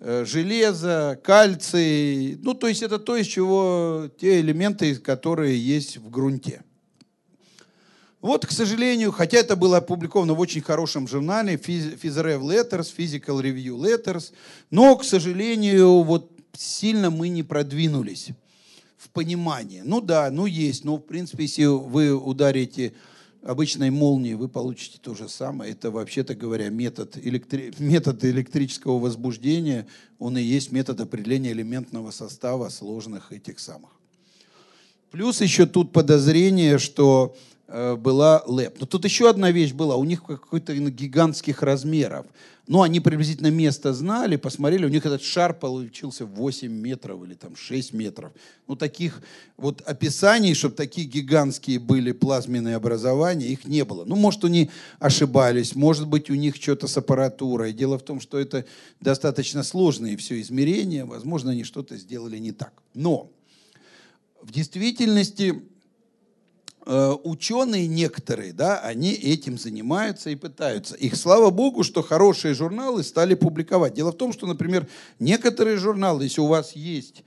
э, железо, кальций. Ну, то есть это то, из чего те элементы, которые есть в грунте. Вот, к сожалению, хотя это было опубликовано в очень хорошем журнале PhysRev Letters, Physical Review Letters, но, к сожалению, вот сильно мы не продвинулись в понимании. Ну да, ну есть, но в принципе, если вы ударите обычной молнией, вы получите то же самое. Это, вообще-то говоря, метод, электри... [laughs] метод электрического возбуждения, он и есть метод определения элементного состава сложных этих самых. Плюс еще тут подозрение, что была ЛЭП. Но тут еще одна вещь была. У них какой-то гигантских размеров. Ну, они приблизительно место знали, посмотрели, у них этот шар получился 8 метров или там 6 метров. Ну, таких вот описаний, чтобы такие гигантские были плазменные образования, их не было. Ну, может, они ошибались, может быть, у них что-то с аппаратурой. Дело в том, что это достаточно сложные все измерения, возможно, они что-то сделали не так. Но в действительности Э, ученые некоторые, да, они этим занимаются и пытаются. Их слава богу, что хорошие журналы стали публиковать. Дело в том, что, например, некоторые журналы, если у вас есть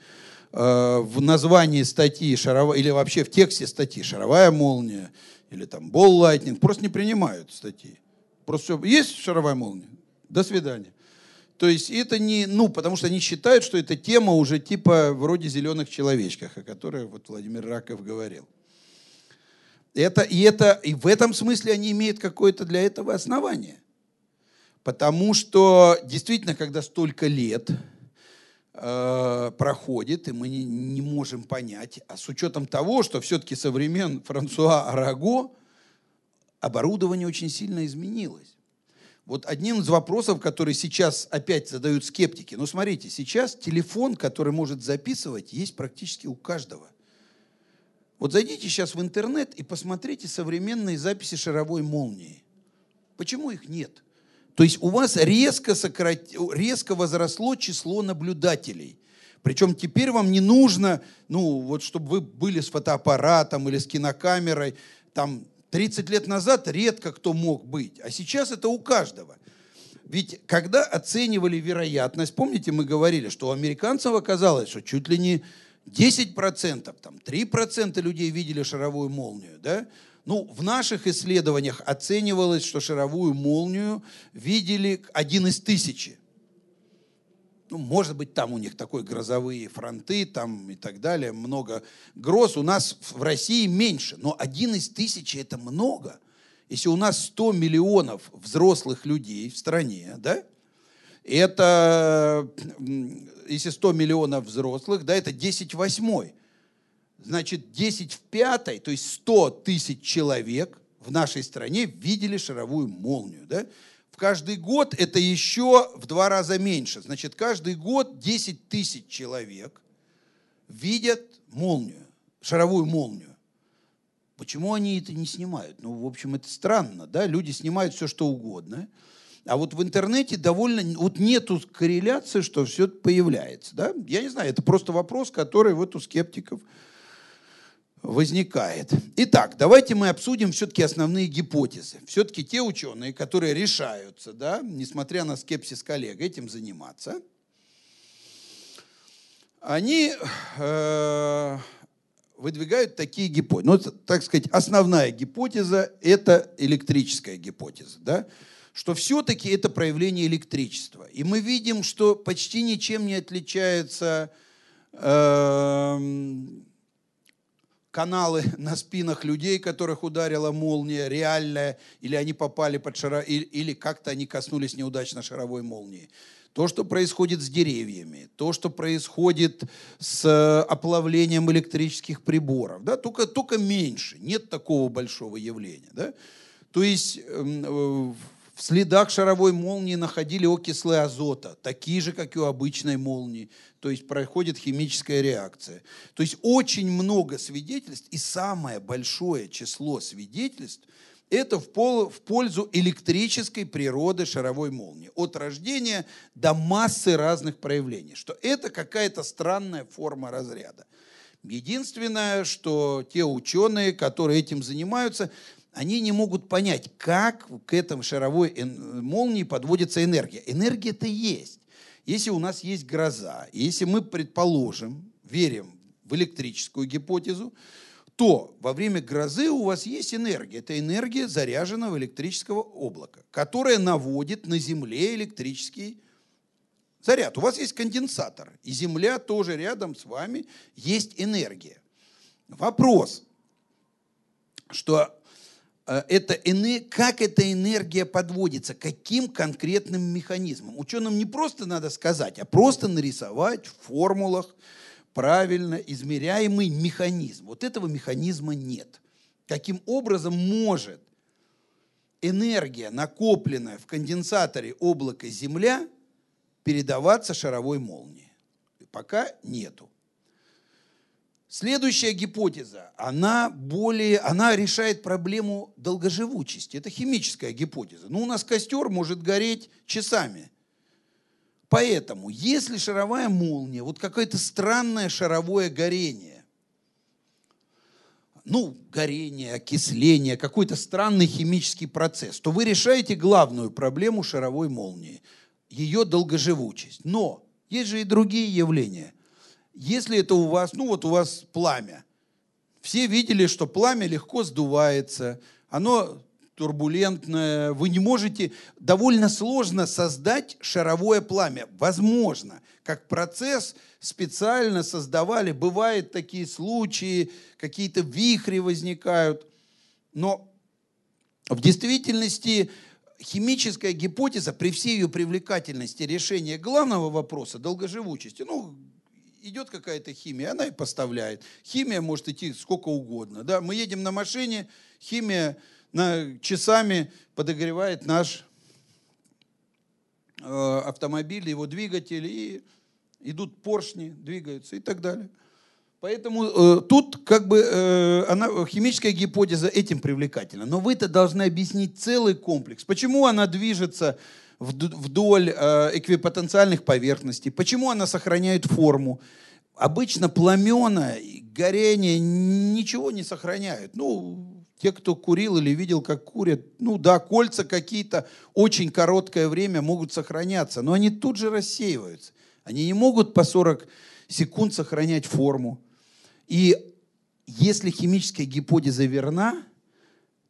э, в названии статьи шаровая, или вообще в тексте статьи шаровая молния, или там бол лайтнинг, просто не принимают статьи. Просто все, есть шаровая молния? До свидания. То есть это не, ну, потому что они считают, что эта тема уже типа вроде зеленых человечках, о которой вот Владимир Раков говорил. Это, и, это, и в этом смысле они имеют какое-то для этого основание. Потому что действительно, когда столько лет э, проходит, и мы не, не можем понять, а с учетом того, что все-таки со времен Франсуа Араго оборудование очень сильно изменилось. Вот одним из вопросов, который сейчас опять задают скептики, ну смотрите, сейчас телефон, который может записывать, есть практически у каждого. Вот зайдите сейчас в интернет и посмотрите современные записи шаровой молнии. Почему их нет? То есть у вас резко, сократ... резко возросло число наблюдателей. Причем теперь вам не нужно, ну, вот чтобы вы были с фотоаппаратом или с кинокамерой. Там 30 лет назад редко кто мог быть, а сейчас это у каждого. Ведь когда оценивали вероятность, помните, мы говорили, что у американцев оказалось, что чуть ли не 10%, там, 3% людей видели шаровую молнию, да? Ну, в наших исследованиях оценивалось, что шаровую молнию видели один из тысячи. Ну, может быть, там у них такой грозовые фронты там и так далее, много гроз. У нас в России меньше, но один из тысячи – это много. Если у нас 100 миллионов взрослых людей в стране, да, это, если 100 миллионов взрослых, да, это 10 восьмой. Значит, 10 в пятой, то есть 100 тысяч человек в нашей стране видели шаровую молнию. Да? В каждый год это еще в два раза меньше. Значит, каждый год 10 тысяч человек видят молнию, шаровую молнию. Почему они это не снимают? Ну, в общем, это странно, да? Люди снимают все, что угодно. А вот в интернете довольно, вот нету корреляции, что все это появляется. Да? Я не знаю, это просто вопрос, который вот у скептиков возникает. Итак, давайте мы обсудим все-таки основные гипотезы. Все-таки те ученые, которые решаются, да, несмотря на скепсис коллег, этим заниматься, они э, выдвигают такие гипотезы. Ну, так сказать, основная гипотеза – это электрическая гипотеза. Да? Что все-таки это проявление электричества. И мы видим, что почти ничем не отличаются э, каналы на спинах людей, которых ударила молния, реальная, или они попали под шара, или, или как-то они коснулись неудачно шаровой молнии. То, что происходит с деревьями, то, что происходит с оплавлением электрических приборов, да, только, только меньше, нет такого большого явления. Да? То есть э, в следах шаровой молнии находили окислы азота, такие же, как и у обычной молнии. То есть происходит химическая реакция. То есть очень много свидетельств, и самое большое число свидетельств это в, пол, в пользу электрической природы шаровой молнии. От рождения до массы разных проявлений. Что это какая-то странная форма разряда. Единственное, что те ученые, которые этим занимаются, они не могут понять, как к этому шаровой молнии подводится энергия. Энергия-то есть. Если у нас есть гроза, если мы предположим, верим в электрическую гипотезу, то во время грозы у вас есть энергия. Это энергия заряженного электрического облака, которая наводит на Земле электрический заряд. У вас есть конденсатор, и Земля тоже рядом с вами есть энергия. Вопрос, что это, как эта энергия подводится, каким конкретным механизмом. Ученым не просто надо сказать, а просто нарисовать в формулах, правильно измеряемый механизм. Вот этого механизма нет. Каким образом может энергия, накопленная в конденсаторе облака Земля, передаваться шаровой молнии? Пока нету. Следующая гипотеза, она более, она решает проблему долгоживучести. Это химическая гипотеза. Ну, у нас костер может гореть часами. Поэтому, если шаровая молния, вот какое-то странное шаровое горение, ну, горение, окисление, какой-то странный химический процесс, то вы решаете главную проблему шаровой молнии, ее долгоживучесть. Но есть же и другие явления. Если это у вас, ну вот у вас пламя, все видели, что пламя легко сдувается, оно турбулентное, вы не можете, довольно сложно создать шаровое пламя. Возможно, как процесс специально создавали, бывают такие случаи, какие-то вихри возникают, но в действительности химическая гипотеза при всей ее привлекательности решения главного вопроса долгоживучести, ну, идет какая-то химия, она и поставляет. Химия может идти сколько угодно. Да? Мы едем на машине, химия на, часами подогревает наш э, автомобиль, его двигатель, и идут поршни, двигаются и так далее. Поэтому э, тут как бы э, она, химическая гипотеза этим привлекательна. Но вы-то должны объяснить целый комплекс. Почему она движется вдоль э, эквипотенциальных поверхностей, почему она сохраняет форму. Обычно пламена, горение ничего не сохраняют. Ну, те, кто курил или видел, как курят, ну да, кольца какие-то очень короткое время могут сохраняться, но они тут же рассеиваются. Они не могут по 40 секунд сохранять форму. И если химическая гипотеза верна,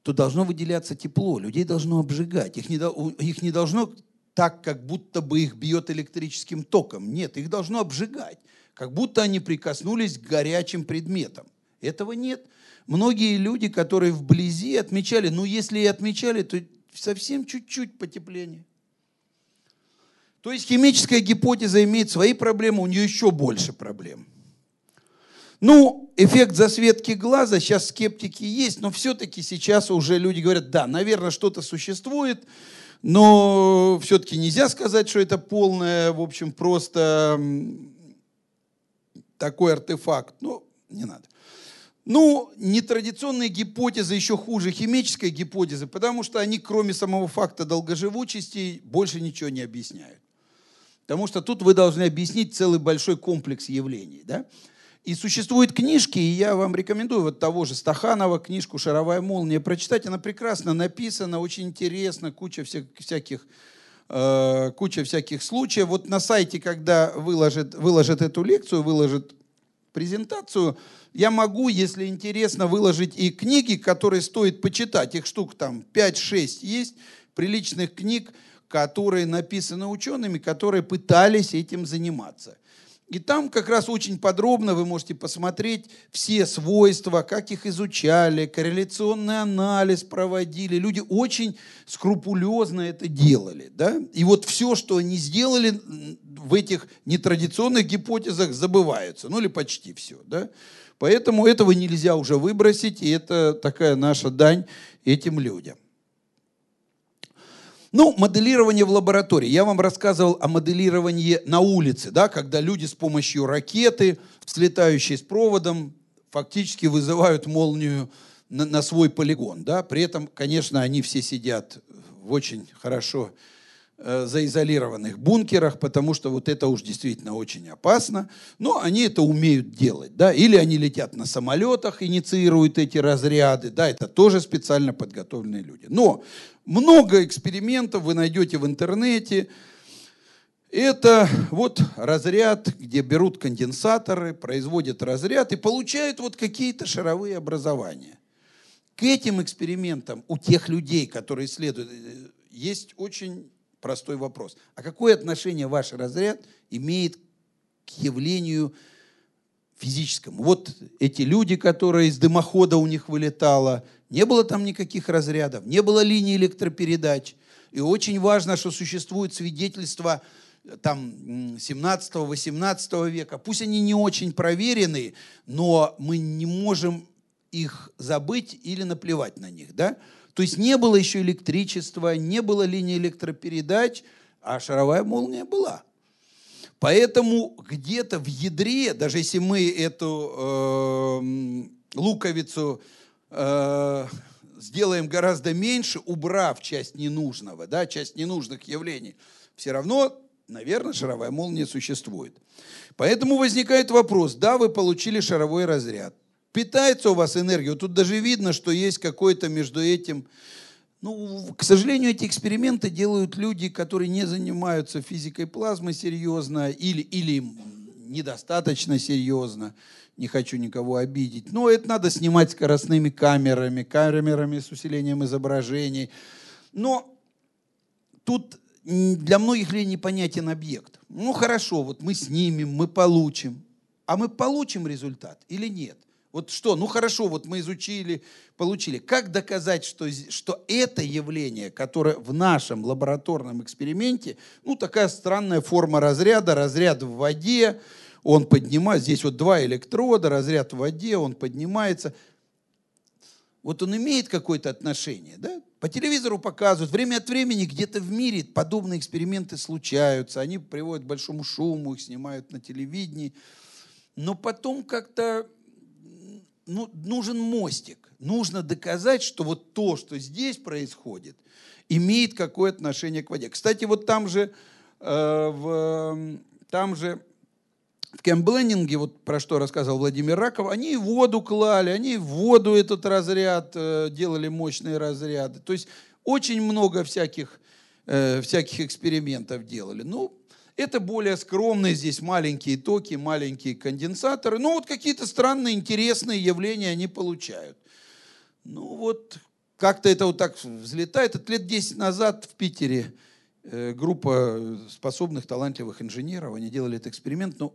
то должно выделяться тепло, людей должно обжигать. Их не, их не должно так, как будто бы их бьет электрическим током. Нет, их должно обжигать, как будто они прикоснулись к горячим предметам. Этого нет. Многие люди, которые вблизи отмечали, ну если и отмечали, то совсем чуть-чуть потепление. То есть химическая гипотеза имеет свои проблемы, у нее еще больше проблем. Ну, эффект засветки глаза, сейчас скептики есть, но все-таки сейчас уже люди говорят, да, наверное, что-то существует, но все-таки нельзя сказать, что это полное, в общем, просто такой артефакт. Ну, не надо. Ну, нетрадиционные гипотезы еще хуже химической гипотезы, потому что они, кроме самого факта долгоживучести, больше ничего не объясняют. Потому что тут вы должны объяснить целый большой комплекс явлений. Да? И существуют книжки, и я вам рекомендую вот того же Стаханова книжку «Шаровая молния» прочитать. Она прекрасно написана, очень интересно, куча всяких, э, куча всяких случаев. Вот на сайте, когда выложит, выложит эту лекцию, выложит презентацию, я могу, если интересно, выложить и книги, которые стоит почитать. Их штук там 5-6 есть, приличных книг, которые написаны учеными, которые пытались этим заниматься. И там как раз очень подробно вы можете посмотреть все свойства, как их изучали, корреляционный анализ проводили. Люди очень скрупулезно это делали. Да? И вот все, что они сделали в этих нетрадиционных гипотезах, забываются. Ну или почти все. Да? Поэтому этого нельзя уже выбросить, и это такая наша дань этим людям. Ну, моделирование в лаборатории. Я вам рассказывал о моделировании на улице, да, когда люди с помощью ракеты, слетающей с проводом, фактически вызывают молнию на, на свой полигон. Да? При этом, конечно, они все сидят в очень хорошо заизолированных бункерах, потому что вот это уж действительно очень опасно. Но они это умеют делать. Да? Или они летят на самолетах, инициируют эти разряды. Да? Это тоже специально подготовленные люди. Но много экспериментов вы найдете в интернете. Это вот разряд, где берут конденсаторы, производят разряд и получают вот какие-то шаровые образования. К этим экспериментам у тех людей, которые исследуют, э, есть очень простой вопрос. А какое отношение ваш разряд имеет к явлению физическому? Вот эти люди, которые из дымохода у них вылетало, не было там никаких разрядов, не было линии электропередач. И очень важно, что существует свидетельство э, там 17-18 века. Пусть они не очень проверенные, но мы не можем их забыть или наплевать на них, да? То есть не было еще электричества, не было линии электропередач, а шаровая молния была. Поэтому где-то в ядре, даже если мы эту э, луковицу э, сделаем гораздо меньше, убрав часть ненужного, да, часть ненужных явлений, все равно, наверное, шаровая молния существует. Поэтому возникает вопрос, да, вы получили шаровой разряд, питается у вас энергия. Тут даже видно, что есть какой-то между этим... Ну, к сожалению, эти эксперименты делают люди, которые не занимаются физикой плазмы серьезно или, или недостаточно серьезно. Не хочу никого обидеть. Но это надо снимать скоростными камерами, камерами с усилением изображений. Но тут для многих людей непонятен объект. Ну хорошо, вот мы снимем, мы получим. А мы получим результат или нет? Вот что? Ну хорошо, вот мы изучили, получили. Как доказать, что, что это явление, которое в нашем лабораторном эксперименте, ну такая странная форма разряда, разряд в воде, он поднимает, здесь вот два электрода, разряд в воде, он поднимается. Вот он имеет какое-то отношение, да? По телевизору показывают, время от времени где-то в мире подобные эксперименты случаются, они приводят к большому шуму, их снимают на телевидении, но потом как-то ну, нужен мостик. Нужно доказать, что вот то, что здесь происходит, имеет какое отношение к воде. Кстати, вот там же, э, в, там же в кембленинге, вот про что рассказывал Владимир Раков, они и воду клали, они в воду этот разряд э, делали мощные разряды. То есть очень много всяких, э, всяких экспериментов делали. Ну, это более скромные здесь маленькие токи, маленькие конденсаторы. Но вот какие-то странные, интересные явления они получают. Ну вот как-то это вот так взлетает. Это лет 10 назад в Питере э, группа способных, талантливых инженеров, они делали этот эксперимент, но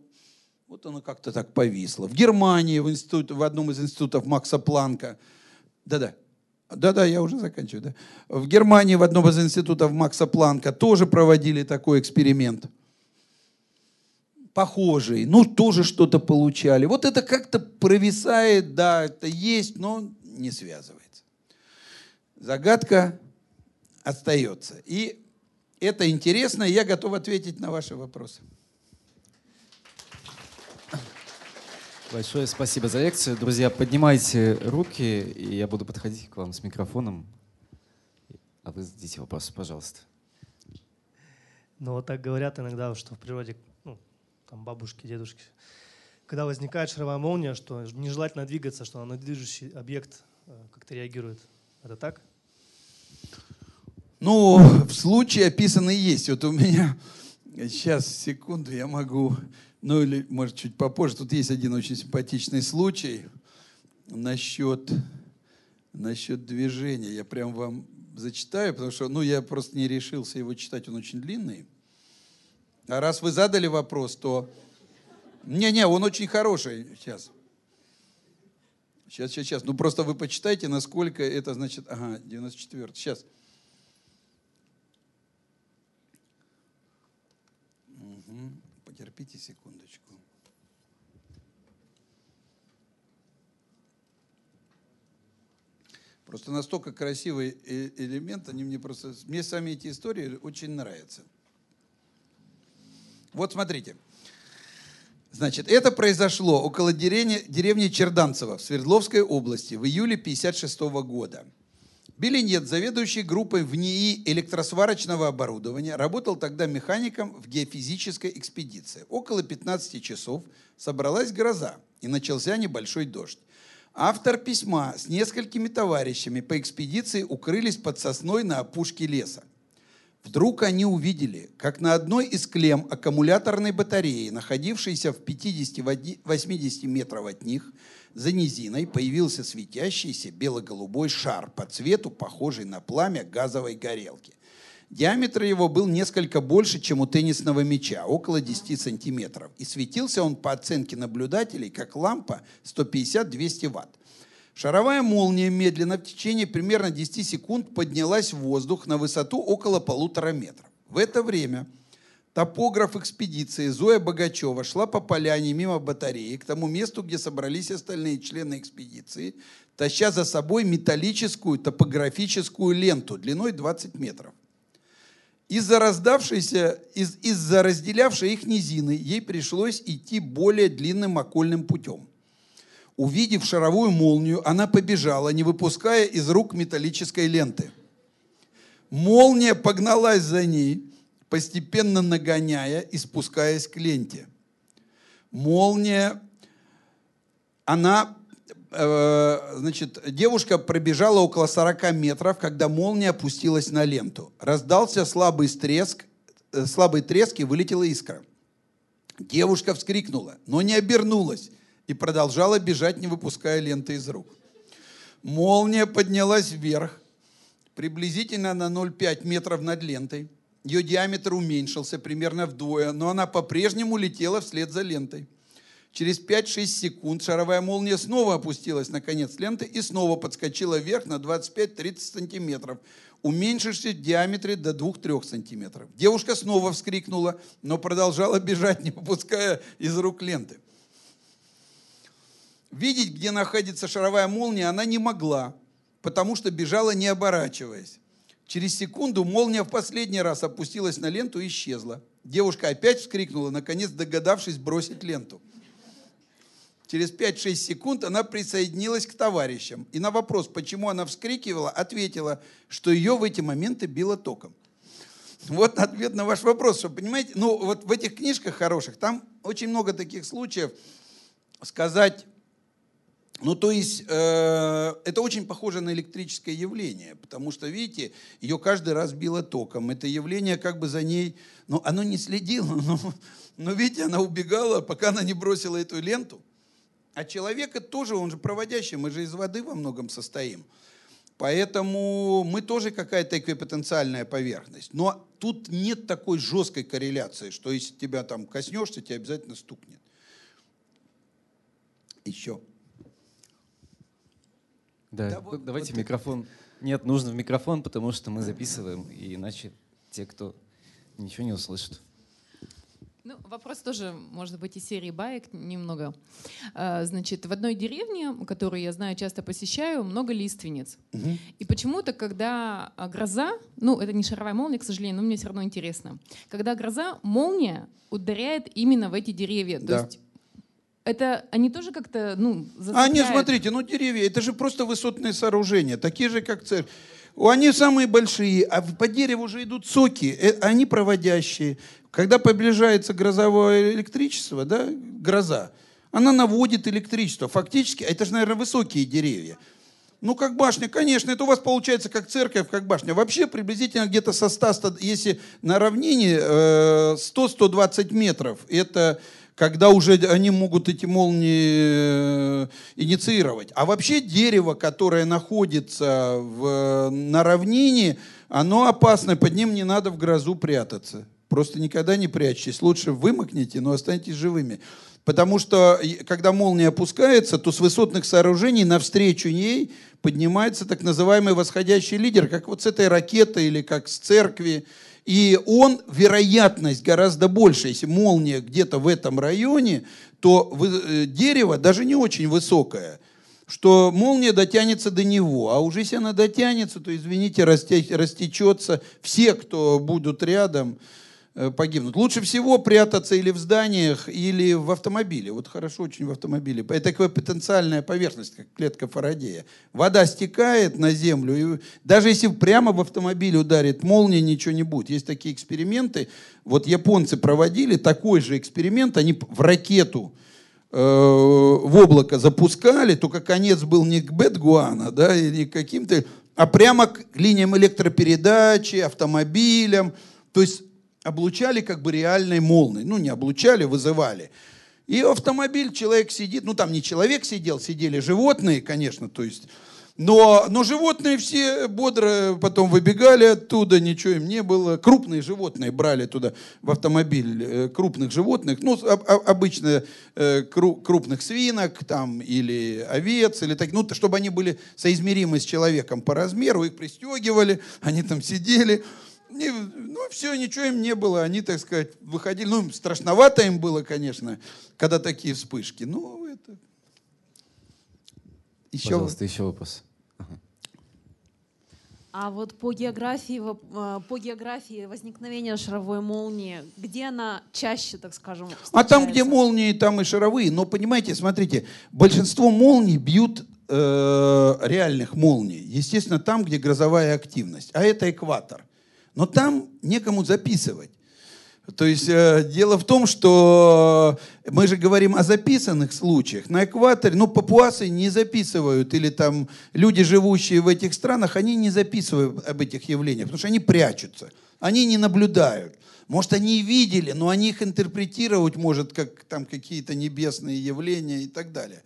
вот оно как-то так повисло. В Германии, в, институт, в одном из институтов Макса Планка, да-да, да-да, я уже заканчиваю. Да. В Германии в одном из институтов Макса Планка тоже проводили такой эксперимент – похожие, ну, тоже что-то получали. Вот это как-то провисает, да, это есть, но не связывается. Загадка остается. И это интересно, и я готов ответить на ваши вопросы. Большое спасибо за лекцию. Друзья, поднимайте руки, и я буду подходить к вам с микрофоном. А вы зададите вопросы, пожалуйста. Ну, вот так говорят иногда, что в природе там бабушки, дедушки, когда возникает шаровая молния, что нежелательно двигаться, что на движущий объект э, как-то реагирует. Это так? Ну, в случае описанный есть. Вот у меня сейчас, секунду, я могу, ну или, может, чуть попозже. Тут есть один очень симпатичный случай насчет, насчет движения. Я прям вам зачитаю, потому что, ну, я просто не решился его читать, он очень длинный. А раз вы задали вопрос, то... Не-не, он очень хороший сейчас. Сейчас, сейчас, сейчас. Ну просто вы почитайте, насколько это значит... Ага, 94. Сейчас. Угу. Потерпите секундочку. Просто настолько красивый э, элемент, они мне просто... Мне сами эти истории очень нравятся. Вот смотрите. Значит, это произошло около деревни, деревни Черданцево в Свердловской области в июле 1956 года. Белинет, заведующий группой в НИИ электросварочного оборудования, работал тогда механиком в геофизической экспедиции. Около 15 часов собралась гроза, и начался небольшой дождь. Автор письма с несколькими товарищами по экспедиции укрылись под сосной на опушке леса. Вдруг они увидели, как на одной из клем аккумуляторной батареи, находившейся в 50-80 метров от них, за низиной появился светящийся бело-голубой шар по цвету, похожий на пламя газовой горелки. Диаметр его был несколько больше, чем у теннисного мяча, около 10 сантиметров. И светился он, по оценке наблюдателей, как лампа 150-200 ватт. Шаровая молния медленно в течение примерно 10 секунд поднялась в воздух на высоту около полутора метров. В это время Топограф экспедиции Зоя Богачева шла по поляне мимо батареи к тому месту, где собрались остальные члены экспедиции, таща за собой металлическую топографическую ленту длиной 20 метров. Из-за раздавшейся, из- из-за разделявшей их низины, ей пришлось идти более длинным окольным путем. Увидев шаровую молнию, она побежала, не выпуская из рук металлической ленты. Молния погналась за ней, постепенно нагоняя и спускаясь к ленте. Молния, она, э, значит, девушка пробежала около 40 метров, когда молния опустилась на ленту. Раздался слабый треск, э, слабый треск и вылетела искра. Девушка вскрикнула, но не обернулась и продолжала бежать, не выпуская ленты из рук. Молния поднялась вверх, приблизительно на 0,5 метров над лентой. Ее диаметр уменьшился примерно вдвое, но она по-прежнему летела вслед за лентой. Через 5-6 секунд шаровая молния снова опустилась на конец ленты и снова подскочила вверх на 25-30 сантиметров, уменьшившись в диаметре до 2-3 сантиметров. Девушка снова вскрикнула, но продолжала бежать, не выпуская из рук ленты. Видеть, где находится шаровая молния, она не могла, потому что бежала не оборачиваясь. Через секунду молния в последний раз опустилась на ленту и исчезла. Девушка опять вскрикнула, наконец догадавшись бросить ленту. Через 5-6 секунд она присоединилась к товарищам. И на вопрос, почему она вскрикивала, ответила, что ее в эти моменты било током. Вот ответ на ваш вопрос, что, понимаете, ну вот в этих книжках хороших, там очень много таких случаев, сказать ну, то есть э, это очень похоже на электрическое явление, потому что, видите, ее каждый раз било током. Это явление как бы за ней, ну, оно не следило, но, [laughs] но видите, она убегала, пока она не бросила эту ленту. А человек это тоже, он же проводящий, мы же из воды во многом состоим. Поэтому мы тоже какая-то эквипотенциальная поверхность. Но тут нет такой жесткой корреляции, что если тебя там коснешься, тебя обязательно стукнет. Еще. Да, Да, вот- давайте вот микрофон. Нет, нужно в микрофон, потому что мы записываем, и иначе те, кто ничего не услышат. Ну, вопрос тоже, может быть, из серии баек немного. А, Значит, в одной деревне, которую я знаю, часто посещаю, много лиственниц. И почему-то, когда а, гроза, ну, это не шаровая молния, к сожалению, но мне все равно интересно. Когда гроза, молния ударяет именно в эти деревья. То Да. есть это они тоже как-то, ну, А нет, зацепляют? смотрите, ну деревья, это же просто высотные сооружения, такие же, как церковь. Они самые большие, а по дереву уже идут соки, э, они проводящие. Когда приближается грозовое электричество, да, гроза, она наводит электричество. Фактически, это же, наверное, высокие деревья. Ну, как башня, конечно, это у вас получается как церковь, как башня. Вообще приблизительно где-то со 100, 100 если на равнине э, 100-120 метров, это когда уже они могут эти молнии э, инициировать. А вообще дерево, которое находится в, на равнине, оно опасно, под ним не надо в грозу прятаться. Просто никогда не прячьтесь. Лучше вымокните, но останьтесь живыми. Потому что, когда молния опускается, то с высотных сооружений навстречу ей поднимается так называемый восходящий лидер, как вот с этой ракеты или как с церкви. И он, вероятность гораздо больше. Если молния где-то в этом районе, то э, дерево даже не очень высокое что молния дотянется до него. А уже если она дотянется, то, извините, расте- растечется. Все, кто будут рядом, погибнут. Лучше всего прятаться или в зданиях, или в автомобиле. Вот хорошо очень в автомобиле. Это такая потенциальная поверхность, как клетка Фарадея. Вода стекает на землю, и даже если прямо в автомобиле ударит молния, ничего не будет. Есть такие эксперименты. Вот японцы проводили такой же эксперимент. Они в ракету э, в облако запускали, только конец был не к Бетгуана, да, или каким-то, а прямо к линиям электропередачи, автомобилям. То есть облучали как бы реальной молнией. Ну, не облучали, вызывали. И автомобиль, человек сидит, ну там не человек сидел, сидели животные, конечно, то есть но, но животные все бодро потом выбегали оттуда, ничего им не было. Крупные животные брали туда в автомобиль, э, крупных животных, ну, обычно э, крупных свинок там, или овец, или так, ну, чтобы они были соизмеримы с человеком по размеру, их пристегивали, [laughs] они там сидели. И, ну, все, ничего им не было. Они, так сказать, выходили. Ну, страшновато им было, конечно, когда такие вспышки. Ну, это... Еще... Пожалуйста, еще вопрос. А вот по географии, э, по географии возникновения шаровой молнии, где она чаще, так скажем, встречается? А там, где молнии, там и шаровые. Но понимаете, смотрите, большинство молний бьют э, реальных молний. Естественно, там, где грозовая активность. А это экватор. Но там некому записывать. То есть э, дело в том, что мы же говорим о записанных случаях. На экваторе, ну, папуасы не записывают, или там люди, живущие в этих странах, они не записывают об этих явлениях, потому что они прячутся, они не наблюдают. Может, они видели, но они их интерпретировать может как там какие-то небесные явления и так далее.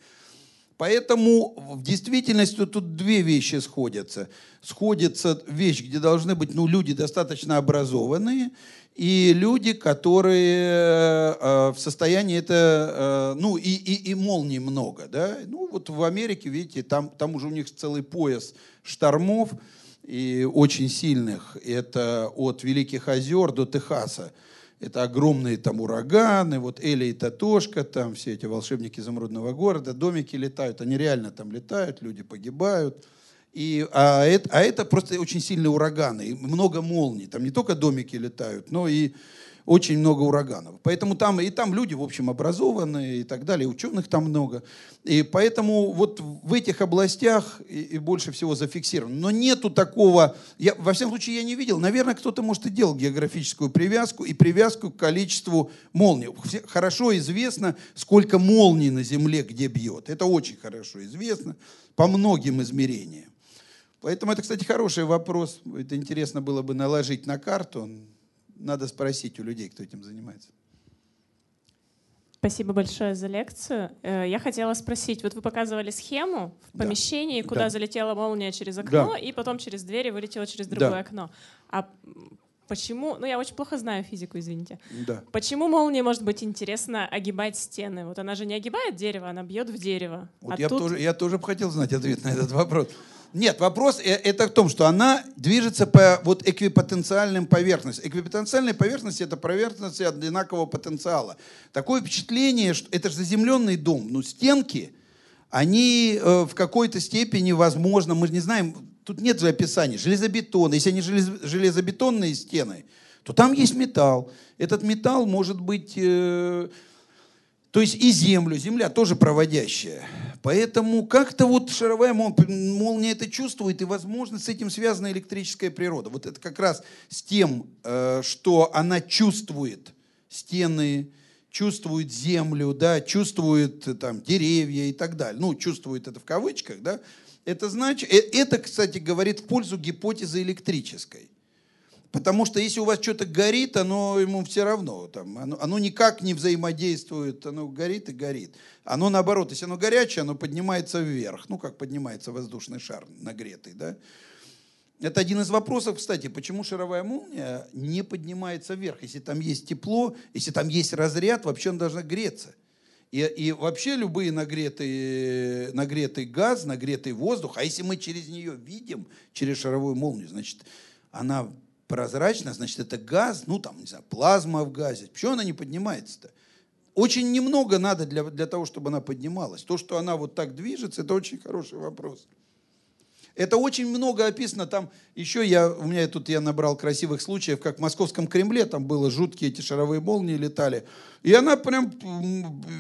Поэтому в действительности тут две вещи сходятся. Сходится вещь, где должны быть ну, люди достаточно образованные, и люди, которые э, в состоянии это, э, ну и, и, и молний много, да, ну вот в Америке, видите, там, там уже у них целый пояс штормов, и очень сильных, это от Великих озер до Техаса, это огромные там ураганы, вот Эли и Татошка, там все эти волшебники изумрудного города, домики летают, они реально там летают, люди погибают, и, а, это, а это просто очень сильные ураганы, много молний. Там не только домики летают, но и очень много ураганов. Поэтому там и там люди, в общем, образованные и так далее, ученых там много. И поэтому вот в этих областях и, и больше всего зафиксировано. Но нету такого, я, во всяком случае, я не видел. Наверное, кто-то, может, и делал географическую привязку и привязку к количеству молний. Хорошо известно, сколько молний на Земле где бьет. Это очень хорошо известно по многим измерениям. Поэтому это, кстати, хороший вопрос. Это интересно было бы наложить на карту. Надо спросить у людей, кто этим занимается. Спасибо большое за лекцию. Э, я хотела спросить, вот вы показывали схему в помещении, да. куда да. залетела молния через окно, да. и потом через дверь вылетела через другое да. окно. А почему, ну я очень плохо знаю физику, извините. Да. Почему молния может быть интересно огибать стены? Вот она же не огибает дерево, она бьет в дерево. Вот а я, тут... тоже, я тоже бы хотел знать ответ на этот вопрос. Нет, вопрос э, это в том, что она движется по вот эквипотенциальным поверхностям. Эквипотенциальные поверхности это поверхности одинакового потенциала. Такое впечатление, что это же заземленный дом, но стенки, они э, в какой-то степени, возможно, мы же не знаем, тут нет же описания, железобетон, если они желез, железобетонные стены, то там есть металл. Этот металл может быть... Э, то есть и землю, земля тоже проводящая. Поэтому как-то вот шаровая молния это чувствует, и, возможно, с этим связана электрическая природа. Вот это как раз с тем, э, что она чувствует стены, чувствует землю, да, чувствует э, там деревья и так далее. Ну, чувствует это в кавычках, да. Это значит, э, это, кстати, говорит в пользу гипотезы электрической. Потому что если у вас что-то горит, оно ему все равно. Там, оно, оно никак не взаимодействует, оно горит и горит. Оно наоборот, если оно горячее, оно поднимается вверх. Ну, как поднимается воздушный шар нагретый. Да? Это один из вопросов, кстати, почему шаровая молния не поднимается вверх. Если там есть тепло, если там есть разряд, вообще она должна греться. И, и вообще любые нагретый, нагретый газ, нагретый воздух, а если мы через нее видим, через шаровую молнию, значит, она прозрачно, значит, это газ, ну там, не знаю, плазма в газе. Почему она не поднимается-то? Очень немного надо для, для того, чтобы она поднималась. То, что она вот так движется, это очень хороший вопрос. Это очень много описано. Там еще я, у меня тут я набрал красивых случаев, как в московском Кремле, там было жуткие эти шаровые молнии летали. И она прям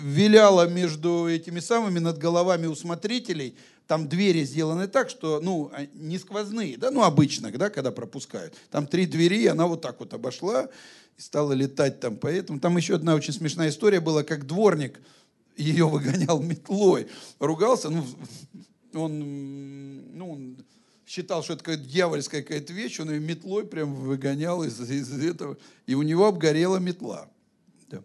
виляла между этими самыми над головами у смотрителей. Там двери сделаны так, что, ну, а, не сквозные, да, ну, обычно, да, когда пропускают. Там три двери, и она вот так вот обошла и стала летать там. Поэтому там еще одна очень смешная история была, как дворник ее [laughs] выгонял метлой, ругался, ну, он, ну, он считал, что это какая-то дьявольская какая-то вещь, он ее метлой прям выгонял из, из этого, и у него обгорела метла. Да.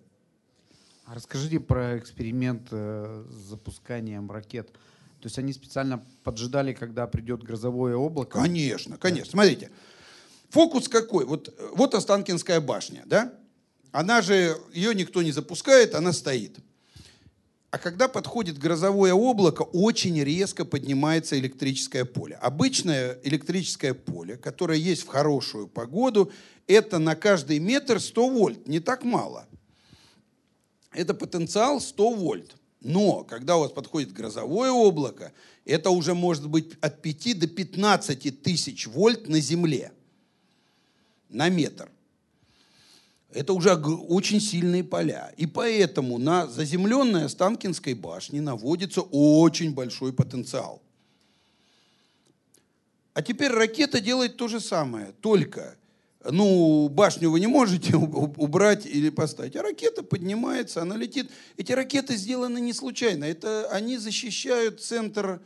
А расскажите про эксперимент э, с запусканием ракет. То есть они специально поджидали, когда придет грозовое облако? Конечно, конечно. Смотрите, фокус какой? Вот, вот Останкинская башня, да? Она же, ее никто не запускает, она стоит. А когда подходит грозовое облако, очень резко поднимается электрическое поле. Обычное электрическое поле, которое есть в хорошую погоду, это на каждый метр 100 вольт, не так мало. Это потенциал 100 вольт. Но когда у вас подходит грозовое облако, это уже может быть от 5 до 15 тысяч вольт на Земле. На метр. Это уже очень сильные поля. И поэтому на заземленной Останкинской башне наводится очень большой потенциал. А теперь ракета делает то же самое, только ну, башню вы не можете [laughs] убрать или поставить, а ракета поднимается, она летит. Эти ракеты сделаны не случайно, это они защищают центр,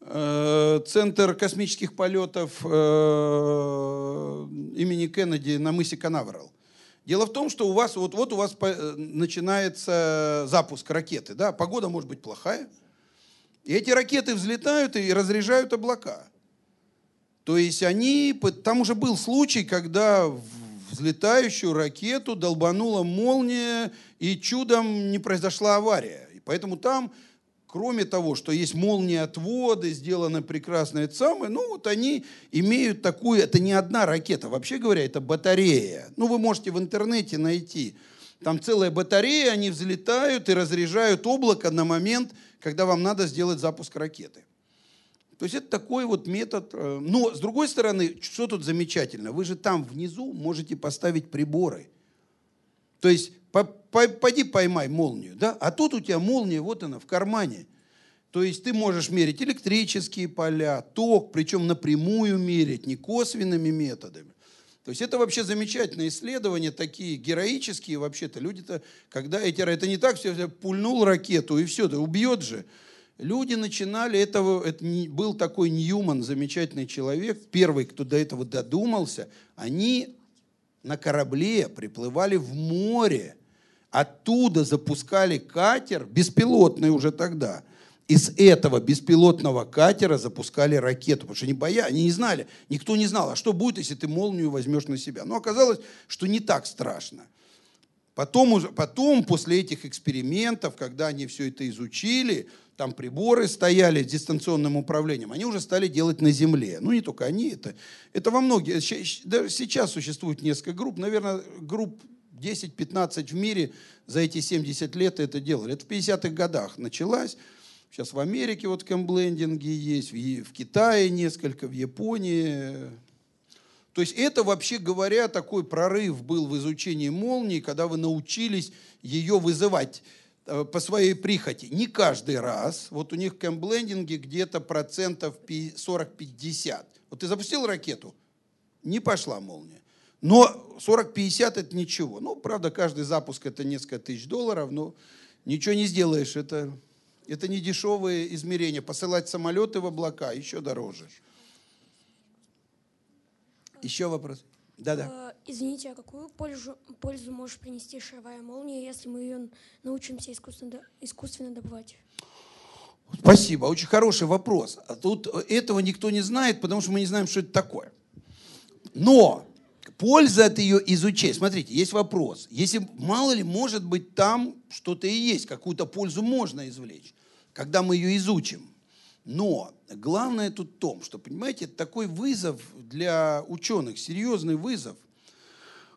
э, центр космических полетов э, имени Кеннеди на мысе Канаверал. Дело в том, что у вас вот, вот у вас э, начинается запуск ракеты, да, погода может быть плохая, и эти ракеты взлетают и разряжают облака. То есть они, там уже был случай, когда взлетающую ракету долбанула молния, и чудом не произошла авария. И поэтому там кроме того, что есть молнии отводы, сделаны прекрасно это ну вот они имеют такую, это не одна ракета, вообще говоря, это батарея. Ну вы можете в интернете найти. Там целая батарея, они взлетают и разряжают облако на момент, когда вам надо сделать запуск ракеты. То есть это такой вот метод. Э, но с другой стороны, что тут замечательно? Вы же там внизу можете поставить приборы. То есть пойди поймай молнию, да? А тут у тебя молния, вот она, в кармане. То есть ты можешь мерить электрические поля, ток, причем напрямую мерить, не косвенными методами. То есть это вообще замечательные исследования, такие героические вообще-то. Люди-то, когда эти... Это не так, все пульнул ракету и все, да убьет же. Люди начинали этого, это был такой Ньюман, замечательный человек, первый, кто до этого додумался. Они на корабле приплывали в море, оттуда запускали катер, беспилотный уже тогда. Из этого беспилотного катера запускали ракету, потому что они боялись, они не знали, никто не знал, а что будет, если ты молнию возьмешь на себя. Но оказалось, что не так страшно. Потом, потом, после этих экспериментов, когда они все это изучили, там приборы стояли с дистанционным управлением, они уже стали делать на Земле. Ну, не только они, это, это во многих... Сейчас существует несколько групп, наверное, групп 10-15 в мире за эти 70 лет это делали. Это в 50-х годах началась. Сейчас в Америке вот кэмблендинги есть, в, Китае несколько, в Японии. То есть это, вообще говоря, такой прорыв был в изучении молнии, когда вы научились ее вызывать по своей прихоти. Не каждый раз. Вот у них в где-то процентов 40-50. Вот ты запустил ракету, не пошла молния. Но 40-50 это ничего. Ну, правда, каждый запуск это несколько тысяч долларов, но ничего не сделаешь. Это, это не дешевые измерения. Посылать самолеты в облака еще дороже. Еще вопрос? Да-да. Э, извините, а какую пользу, пользу может принести шаровая молния, если мы ее научимся искусственно, искусственно добывать? Спасибо, очень хороший вопрос. А тут этого никто не знает, потому что мы не знаем, что это такое. Но польза от ее изучения. Смотрите, есть вопрос. Если, мало ли, может быть, там что-то и есть, какую-то пользу можно извлечь, когда мы ее изучим. Но главное тут в том, что, понимаете, такой вызов для ученых, серьезный вызов,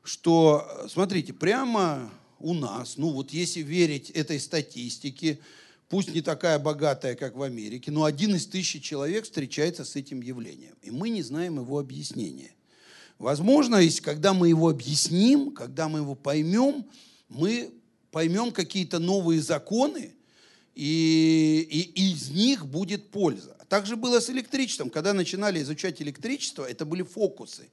что, смотрите, прямо у нас, ну вот если верить этой статистике, пусть не такая богатая, как в Америке, но один из тысячи человек встречается с этим явлением. И мы не знаем его объяснения. Возможно, если, когда мы его объясним, когда мы его поймем, мы поймем какие-то новые законы, и, и, из них будет польза. Так же было с электричеством. Когда начинали изучать электричество, это были фокусы.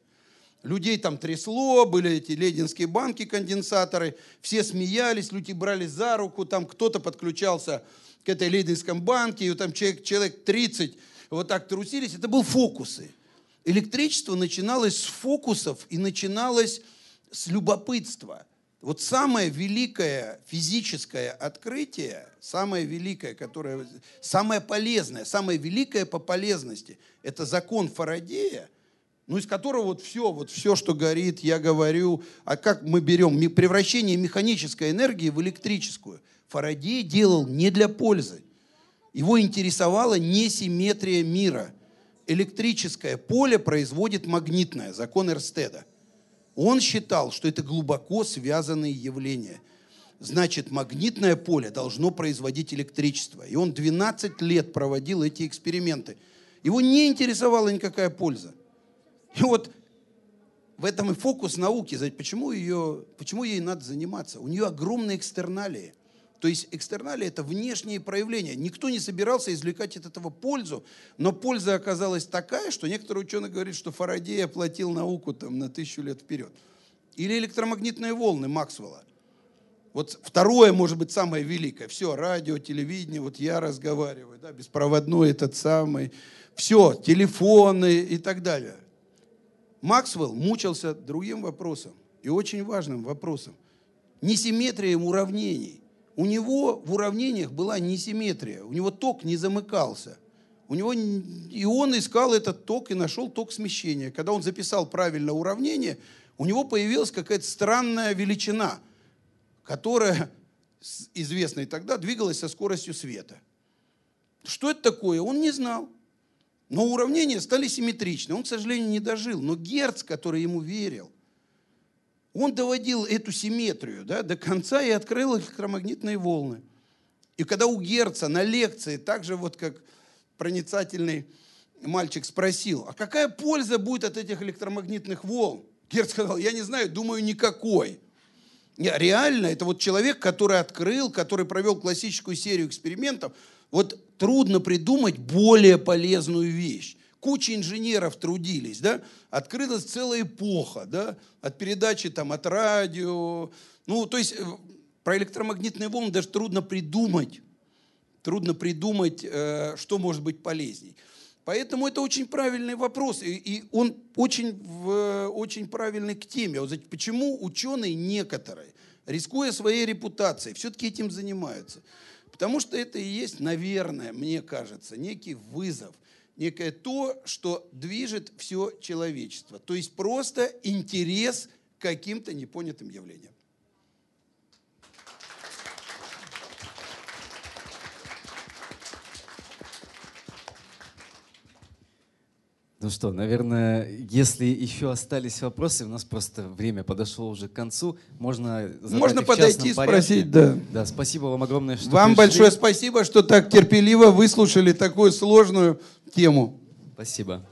Людей там трясло, были эти лединские банки, конденсаторы, все смеялись, люди брали за руку, там кто-то подключался к этой лейденском банке, и там человек, человек 30 вот так трусились. Это был фокусы. Электричество начиналось с фокусов и начиналось с любопытства. Вот самое великое физическое открытие, самое великое, которое, самое полезное, самое великое по полезности, это закон Фарадея, ну, из которого вот все, вот все, что горит, я говорю, а как мы берем превращение механической энергии в электрическую – Фарадей делал не для пользы. Его интересовала несимметрия мира. Электрическое поле производит магнитное, закон Эрстеда. Он считал, что это глубоко связанные явления. Значит, магнитное поле должно производить электричество. И он 12 лет проводил эти эксперименты. Его не интересовала никакая польза. И вот в этом и фокус науки. Почему, ее, почему ей надо заниматься? У нее огромные экстерналии – то есть экстерналия – это внешние проявления. Никто не собирался извлекать от этого пользу, но польза оказалась такая, что некоторые ученые говорят, что Фарадей оплатил науку там, на тысячу лет вперед. Или электромагнитные волны Максвелла. Вот второе, может быть, самое великое. Все, радио, телевидение, вот я разговариваю, да, беспроводной этот самый. Все, телефоны и так далее. Максвелл мучился другим вопросом, и очень важным вопросом. Несимметрией уравнений у него в уравнениях была несимметрия, у него ток не замыкался. У него, и он искал этот ток и нашел ток смещения. Когда он записал правильно уравнение, у него появилась какая-то странная величина, которая, известная тогда, двигалась со скоростью света. Что это такое? Он не знал. Но уравнения стали симметричны. Он, к сожалению, не дожил. Но Герц, который ему верил, он доводил эту симметрию да, до конца и открыл электромагнитные волны. И когда у Герца на лекции, так же вот как проницательный мальчик спросил, а какая польза будет от этих электромагнитных волн? Герц сказал, я не знаю, думаю, никакой. Реально, это вот человек, который открыл, который провел классическую серию экспериментов, вот трудно придумать более полезную вещь куча инженеров трудились, да, открылась целая эпоха, да, от передачи там, от радио, ну, то есть э, про электромагнитные волны даже трудно придумать, трудно придумать, э, что может быть полезней. Поэтому это очень правильный вопрос, и, и он очень, в, очень правильный к теме. Вот почему ученые некоторые, рискуя своей репутацией, все-таки этим занимаются? Потому что это и есть, наверное, мне кажется, некий вызов – некое то, что движет все человечество. То есть просто интерес к каким-то непонятым явлениям. Ну что, наверное, если еще остались вопросы, у нас просто время подошло уже к концу, можно Можно подойти и спросить, да. Да, спасибо вам огромное, что Вам пришли. большое спасибо, что так терпеливо выслушали такую сложную тему. Спасибо.